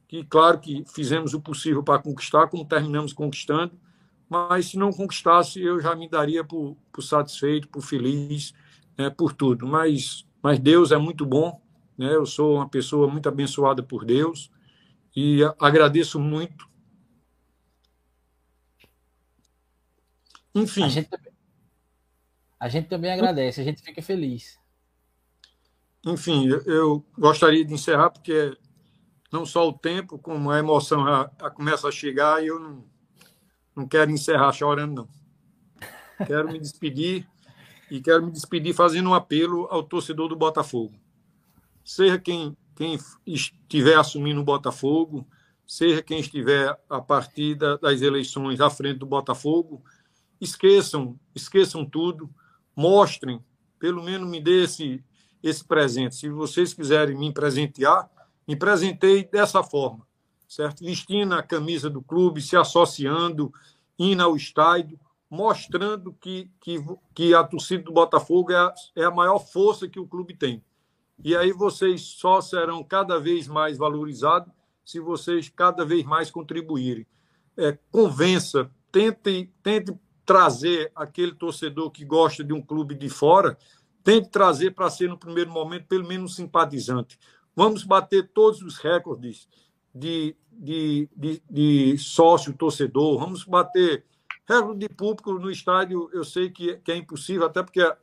que, claro que fizemos o possível para conquistar, como terminamos conquistando, mas se não conquistasse, eu já me daria por, por satisfeito, por feliz, né, por tudo. Mas, mas Deus é muito bom, né? eu sou uma pessoa muito abençoada por Deus e agradeço muito. Enfim. A gente, a gente também agradece, a gente fica feliz. Enfim, eu gostaria de encerrar, porque não só o tempo, como a emoção já, já começa a chegar e eu não, não quero encerrar chorando, não. Quero me despedir e quero me despedir fazendo um apelo ao torcedor do Botafogo. Seja quem, quem estiver assumindo o Botafogo, seja quem estiver a partir das eleições à frente do Botafogo, esqueçam, esqueçam tudo, mostrem, pelo menos me dê esse, esse presente. Se vocês quiserem me presentear, me presentei dessa forma, certo? Vestindo a camisa do clube, se associando, indo ao estádio, mostrando que, que, que a torcida do Botafogo é a, é a maior força que o clube tem. E aí vocês só serão cada vez mais valorizados se vocês cada vez mais contribuírem. É, convença, tente, tente trazer aquele torcedor que gosta de um clube de fora, tente trazer para ser, no primeiro momento, pelo menos um simpatizante. Vamos bater todos os recordes de, de, de, de sócio torcedor, vamos bater recorde de público no estádio. Eu sei que, que é impossível, até porque a,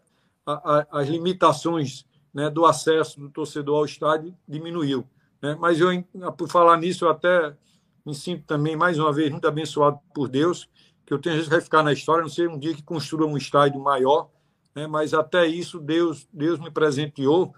a, as limitações né, do acesso do torcedor ao estádio diminuiu. Né? Mas eu, por falar nisso, eu até me sinto também, mais uma vez, muito abençoado por Deus, que eu tenho que vai ficar na história, não sei um dia que construa um estádio maior, né, mas até isso Deus, Deus me presenteou,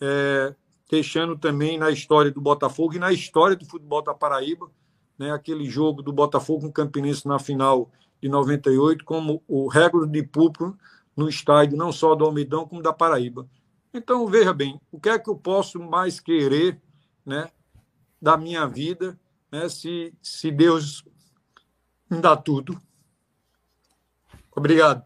é, deixando também na história do Botafogo e na história do futebol da Paraíba, né, aquele jogo do Botafogo com o Campinense na final de 98, como o recorde de público no estádio, não só do Almidão, como da Paraíba. Então, veja bem, o que é que eu posso mais querer né, da minha vida, né, se, se Deus me dá tudo. Obrigado.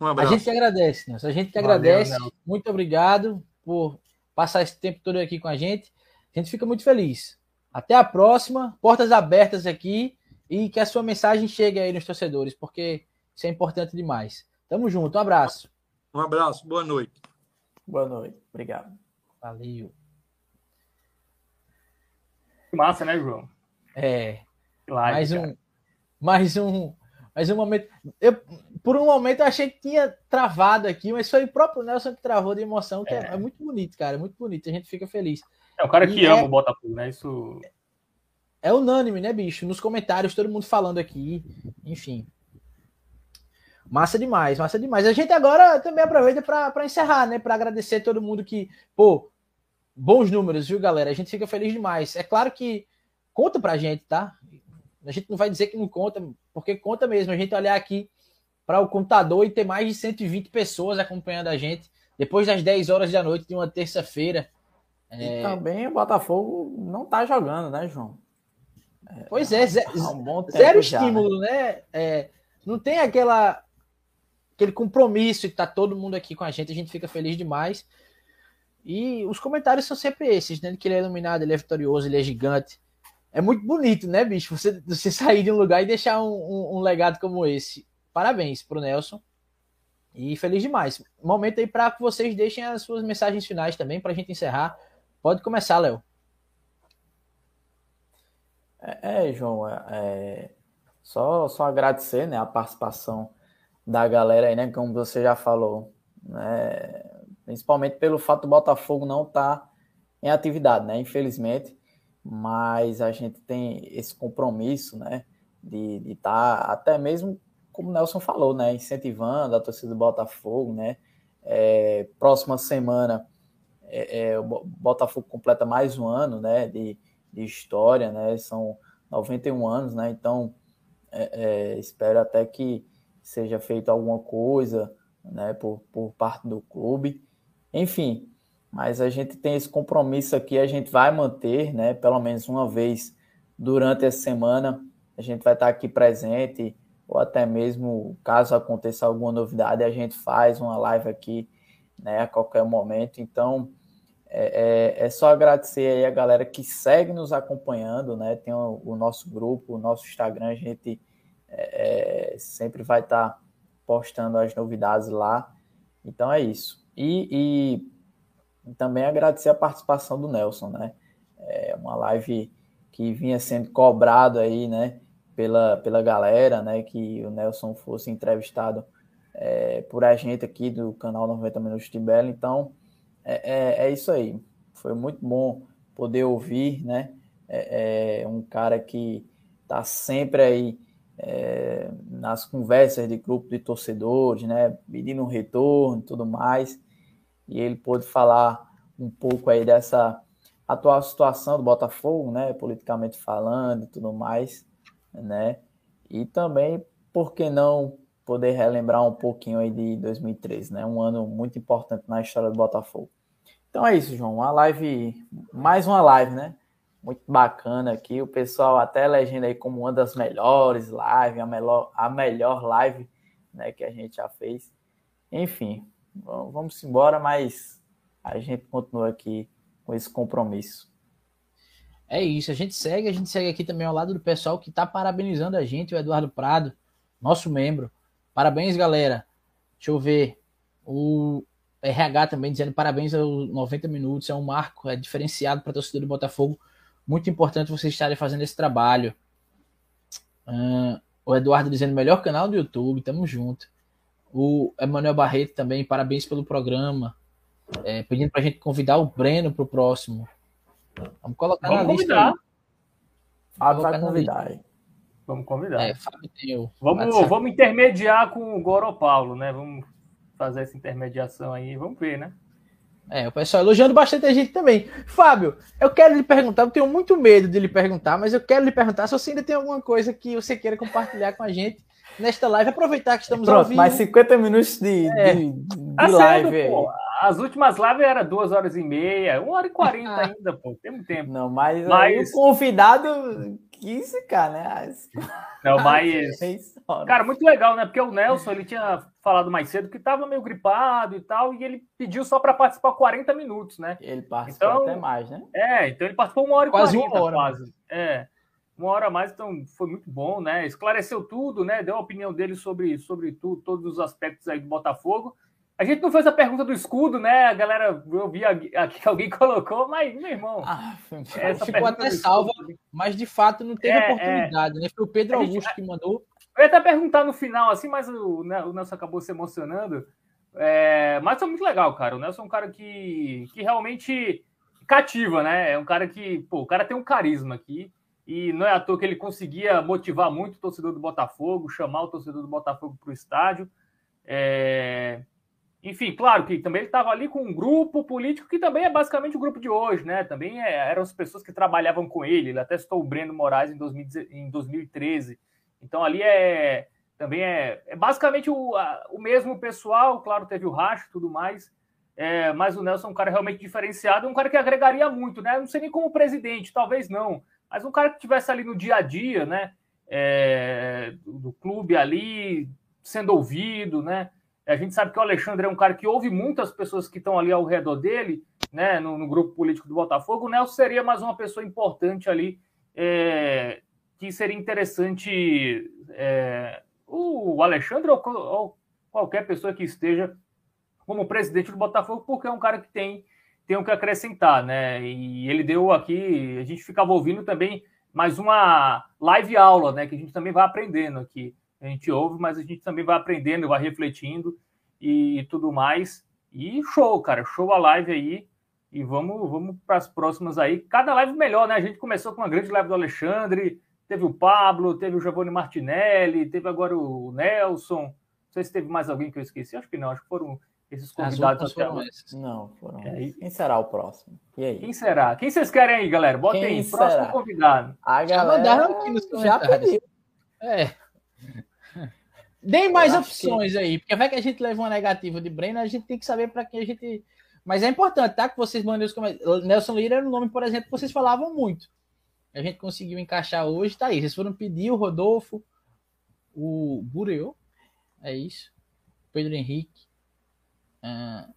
Um abraço. A gente que agradece, Nelson. A gente que Valeu, agradece. Nelson. Muito obrigado por passar esse tempo todo aqui com a gente. A gente fica muito feliz. Até a próxima. Portas abertas aqui. E que a sua mensagem chegue aí nos torcedores, porque isso é importante demais. Tamo junto. Um abraço. Um abraço. Boa noite. Boa noite. Obrigado. Valeu. Massa, né, João? É. Live, mais um, mais um, mais um momento. Eu, por um momento eu achei que tinha travado aqui, mas foi o próprio Nelson que travou de emoção, que é, é, é muito bonito, cara, é muito bonito. A gente fica feliz. É o cara que e ama é, o Botafogo, né? Isso é unânime, né, bicho? Nos comentários, todo mundo falando aqui, enfim. Massa demais, massa demais. A gente agora também aproveita para encerrar, né? Para agradecer todo mundo que, pô, bons números, viu, galera? A gente fica feliz demais. É claro que conta pra gente, tá? A gente não vai dizer que não conta, porque conta mesmo. A gente olhar aqui para o computador e ter mais de 120 pessoas acompanhando a gente depois das 10 horas da noite de uma terça-feira. É... E também o Botafogo não tá jogando, né, João? É, pois é, zero, um zero já, estímulo, né? né? É, não tem aquela aquele compromisso e tá todo mundo aqui com a gente, a gente fica feliz demais. E os comentários são sempre esses, né? Que ele é iluminado, ele é vitorioso, ele é gigante. É muito bonito, né, bicho? Você, você sair de um lugar e deixar um, um, um legado como esse. Parabéns pro Nelson. E feliz demais. Momento aí para que vocês deixem as suas mensagens finais também, para a gente encerrar. Pode começar, Léo. É, é João, é, é, só, só agradecer né, a participação da galera aí, né? Como você já falou, né, principalmente pelo fato do Botafogo não estar tá em atividade, né? Infelizmente mas a gente tem esse compromisso, né, de estar tá, até mesmo, como o Nelson falou, né, incentivando a torcida do Botafogo, né, É, próxima semana é, é, o Botafogo completa mais um ano né, de, de história, né? São 91 anos, né? Então é, é, espero até que seja feito alguma coisa né, por, por parte do clube. Enfim, mas a gente tem esse compromisso aqui, a gente vai manter, né? Pelo menos uma vez durante essa semana, a gente vai estar aqui presente, ou até mesmo caso aconteça alguma novidade, a gente faz uma live aqui né, a qualquer momento. Então, é, é, é, só agradecer aí a galera que segue nos acompanhando, né? Tem o, o nosso grupo, o nosso Instagram, a gente é, é sempre vai estar tá postando as novidades lá. Então é isso. E, e, também agradecer a participação do Nelson, né? É uma live que vinha sendo cobrado aí, né? Pela, pela galera, né? Que o Nelson fosse entrevistado é, por a gente aqui do canal 90 Minutos de. Então, é, é, é isso aí. Foi muito bom poder ouvir, né? É, é um cara que está sempre aí é, nas conversas de grupo de torcedores, né? Pedindo um retorno e tudo mais. E ele pôde falar um pouco aí dessa atual situação do Botafogo, né? Politicamente falando e tudo mais, né? E também, por que não poder relembrar um pouquinho aí de 2013, né? Um ano muito importante na história do Botafogo. Então é isso, João. Uma live, mais uma live, né? Muito bacana aqui. O pessoal até elegendo aí como uma das melhores lives, a melhor, a melhor live né, que a gente já fez. Enfim, vamos embora, mas a gente continua aqui com esse compromisso. É isso, a gente segue, a gente segue aqui também ao lado do pessoal que está parabenizando a gente, o Eduardo Prado, nosso membro. Parabéns, galera. Deixa eu ver. O RH também dizendo parabéns aos 90 minutos, é um marco, é diferenciado para a torcida do Botafogo. Muito importante vocês estarem fazendo esse trabalho. Uh, o Eduardo dizendo melhor canal do YouTube, tamo junto. O Emanuel Barreto também, parabéns pelo programa. É, pedindo pra gente convidar o Breno pro próximo. Vamos colocar Vamos na convidar. lista. Fábio vai convidar. Aí. Vamos convidar. É, Fábio tem vamos, vamos intermediar com o Goro Paulo, né? Vamos fazer essa intermediação aí, vamos ver, né? É, o pessoal elogiando bastante a gente também. Fábio, eu quero lhe perguntar, eu tenho muito medo de lhe perguntar, mas eu quero lhe perguntar se você ainda tem alguma coisa que você queira compartilhar com a gente nesta live. Aproveitar que estamos Pronto, mais 50 minutos de, é. de, de tá live. pô. As últimas lives eram duas horas e meia, uma hora e quarenta ainda, pô. Tem muito tempo. Não, mas, mas... o convidado 15k, né? Não, mas. Cara, muito legal, né? Porque o Nelson ele tinha falado mais cedo que estava meio gripado e tal, e ele pediu só para participar 40 minutos, né? Ele participou então, até mais, né? É, então ele participou uma hora e quase 40, uma hora, quase. É, uma hora a mais, então foi muito bom, né? Esclareceu tudo, né? Deu a opinião dele sobre, sobre tudo, todos os aspectos aí do Botafogo. A gente não fez a pergunta do escudo, né? A galera, eu vi aqui que alguém colocou, mas, meu irmão. Ah, ficou até salva, mas de fato não teve é, oportunidade, é. né? Foi o Pedro Augusto gente, que mandou. Eu ia até perguntar no final, assim, mas o, né, o Nelson acabou se emocionando. É, mas é muito legal, cara. O Nelson é um cara que, que realmente cativa, né? É um cara que, pô, o cara tem um carisma aqui. E não é à toa que ele conseguia motivar muito o torcedor do Botafogo, chamar o torcedor do Botafogo para o estádio. É, enfim, claro que também ele estava ali com um grupo político que também é basicamente o grupo de hoje, né? Também é, eram as pessoas que trabalhavam com ele. Ele até citou o Breno Moraes em, 2000, em 2013. Então ali é também é, é basicamente o, a, o mesmo pessoal. Claro, teve o racho e tudo mais. É, mas o Nelson é um cara realmente diferenciado, um cara que agregaria muito, né? Não sei nem como presidente, talvez não, mas um cara que tivesse ali no dia a dia, né? É, do, do clube ali, sendo ouvido, né? A gente sabe que o Alexandre é um cara que ouve muitas pessoas que estão ali ao redor dele, né, no, no grupo político do Botafogo. O Nelson seria mais uma pessoa importante ali, é, que seria interessante é, o Alexandre ou, ou, qualquer pessoa que esteja como presidente do Botafogo, porque é um cara que tem, tem o que acrescentar, né? E ele deu aqui, a gente ficava ouvindo também mais uma live aula, né? Que a gente também vai aprendendo aqui a gente ouve, mas a gente também vai aprendendo, vai refletindo e tudo mais. E show, cara, show a live aí. E vamos, vamos para as próximas aí. Cada live melhor, né? A gente começou com uma grande live do Alexandre, teve o Pablo, teve o Giovanni Martinelli, teve agora o Nelson. Não sei se teve mais alguém que eu esqueci, acho que não, acho que foram esses convidados até agora. Não, foram. É, quem será o próximo? E aí? Quem será? Quem vocês querem aí, galera? Botem aí. Próximo será? convidado. A galera já mandaram aqui nos já pediu. É. Deem mais opções que... aí, porque vai que a gente leva uma negativa de Breno, a gente tem que saber para quem a gente. Mas é importante, tá? Que vocês mandem os comentários. Nelson Lira era um nome, por exemplo, que vocês falavam muito. A gente conseguiu encaixar hoje, tá aí. Vocês foram pedir o Rodolfo, o Bureu, é isso. Pedro Henrique. Ah,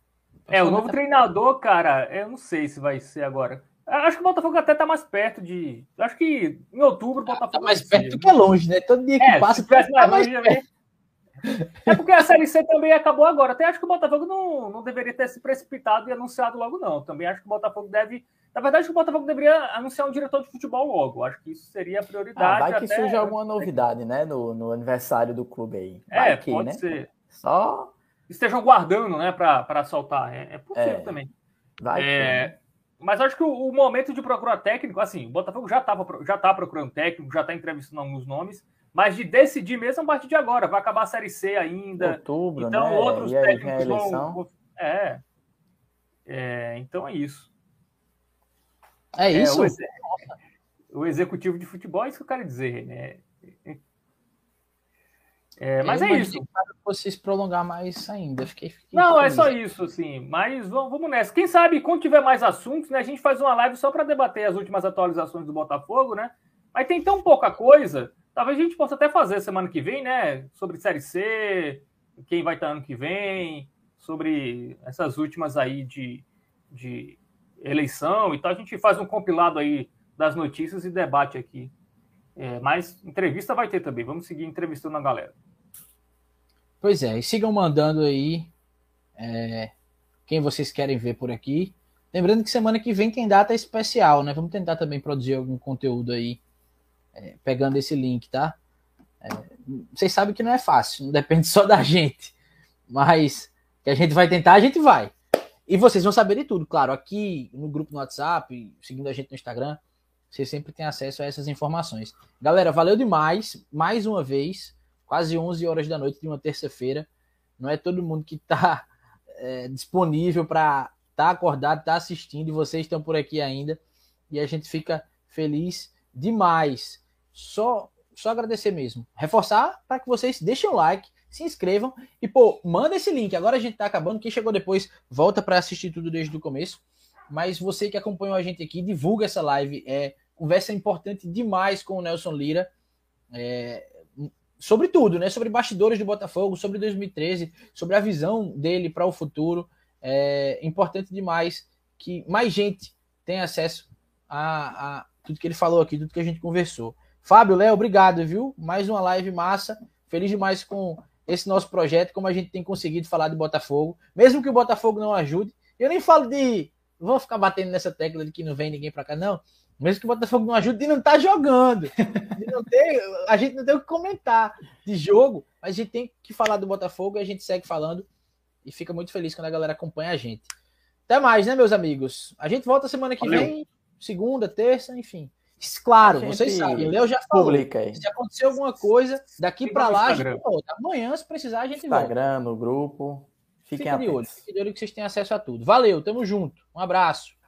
é, o novo treinador, cara, eu não sei se vai ser agora. Acho que o Botafogo até tá mais perto de. Acho que em outubro o tá Botafogo. Tá mais perto do que é longe, né? Todo dia que é, passa. Se mais, tá mais perto. É porque a Série C também acabou agora. Até acho que o Botafogo não, não deveria ter se precipitado e anunciado logo, não. Também acho que o Botafogo deve. Na verdade, o Botafogo deveria anunciar um diretor de futebol logo. Acho que isso seria a prioridade. Ah, vai que até... surge alguma novidade, né? No, no aniversário do clube aí. Vai é, que, pode né? ser. Só. Estejam guardando, né, para soltar. É, é possível é, também. Vai é, que, né? Mas acho que o, o, momento de procurar técnico, assim, o Botafogo já, tava, já tá procurando técnico, já está entrevistando alguns nomes. Mas de decidir mesmo a partir de agora. Vai acabar a Série C ainda. Outubro, então, né? outros técnicos vão. É. é. Então é isso. É isso? É, o, o, executivo de futebol é isso que eu quero dizer, né? É, mas é isso. Vocês prolongar mais ainda. Fiquei, fiquei Não, feliz. é só isso, assim. Mas vamos, vamos nessa. Quem sabe, quando tiver mais assuntos, né, a gente faz uma live só para debater as últimas atualizações do Botafogo, né? Mas tem tão pouca coisa Talvez a gente possa até fazer semana que vem, né? Sobre Série C, quem vai estar ano que vem, sobre essas últimas aí de, de eleição e tal. A gente faz um compilado aí das notícias e debate aqui. É, mas entrevista vai ter também. Vamos seguir entrevistando a galera. Pois é, e sigam mandando aí é, quem vocês querem ver por aqui. Lembrando que semana que vem tem data especial, né? Vamos tentar também produzir algum conteúdo aí é, pegando esse link, tá? É, vocês sabem que não é fácil, não depende só da gente, mas que a gente vai tentar, a gente vai. E vocês vão saber de tudo, claro, aqui no grupo no WhatsApp, seguindo a gente no Instagram, vocês sempre têm acesso a essas informações. Galera, valeu demais, mais uma vez, quase 11 horas da noite de uma terça-feira. Não é todo mundo que está é, disponível para estar tá acordado, estar tá assistindo, e vocês estão por aqui ainda. E a gente fica feliz demais. Só, só agradecer mesmo. Reforçar para que vocês deixem o like, se inscrevam e, pô, manda esse link. Agora a gente tá acabando. Quem chegou depois, volta para assistir tudo desde o começo. Mas você que acompanhou a gente aqui, divulga essa live. É conversa importante demais com o Nelson Lira. É, sobre tudo, né? Sobre bastidores do Botafogo, sobre 2013, sobre a visão dele para o futuro. É importante demais que mais gente tenha acesso a, a, tudo que ele falou aqui, tudo que a gente conversou. Fábio, Léo, obrigado, viu? Mais uma live massa. Feliz demais com esse nosso projeto, como a gente tem conseguido falar de Botafogo. Mesmo que o Botafogo não ajude. Eu nem falo de. Vou ficar batendo nessa tecla de que não vem ninguém para cá, não. Mesmo que o Botafogo não ajude, de não estar tá jogando. Não ter, a gente não tem o que comentar de jogo, mas a gente tem que falar do Botafogo e a gente segue falando. E fica muito feliz quando a galera acompanha a gente. Até mais, né, meus amigos? A gente volta semana que Valeu. vem segunda, terça, enfim. Claro, vocês sabem, Léo já falou. Publica aí. Se acontecer alguma coisa, daqui para lá, a gente volta. Amanhã, se precisar, a gente Instagram, volta. Instagram, no grupo. Fiquem Fique de olho, fique de olho que vocês têm acesso a tudo. Valeu, tamo junto. Um abraço.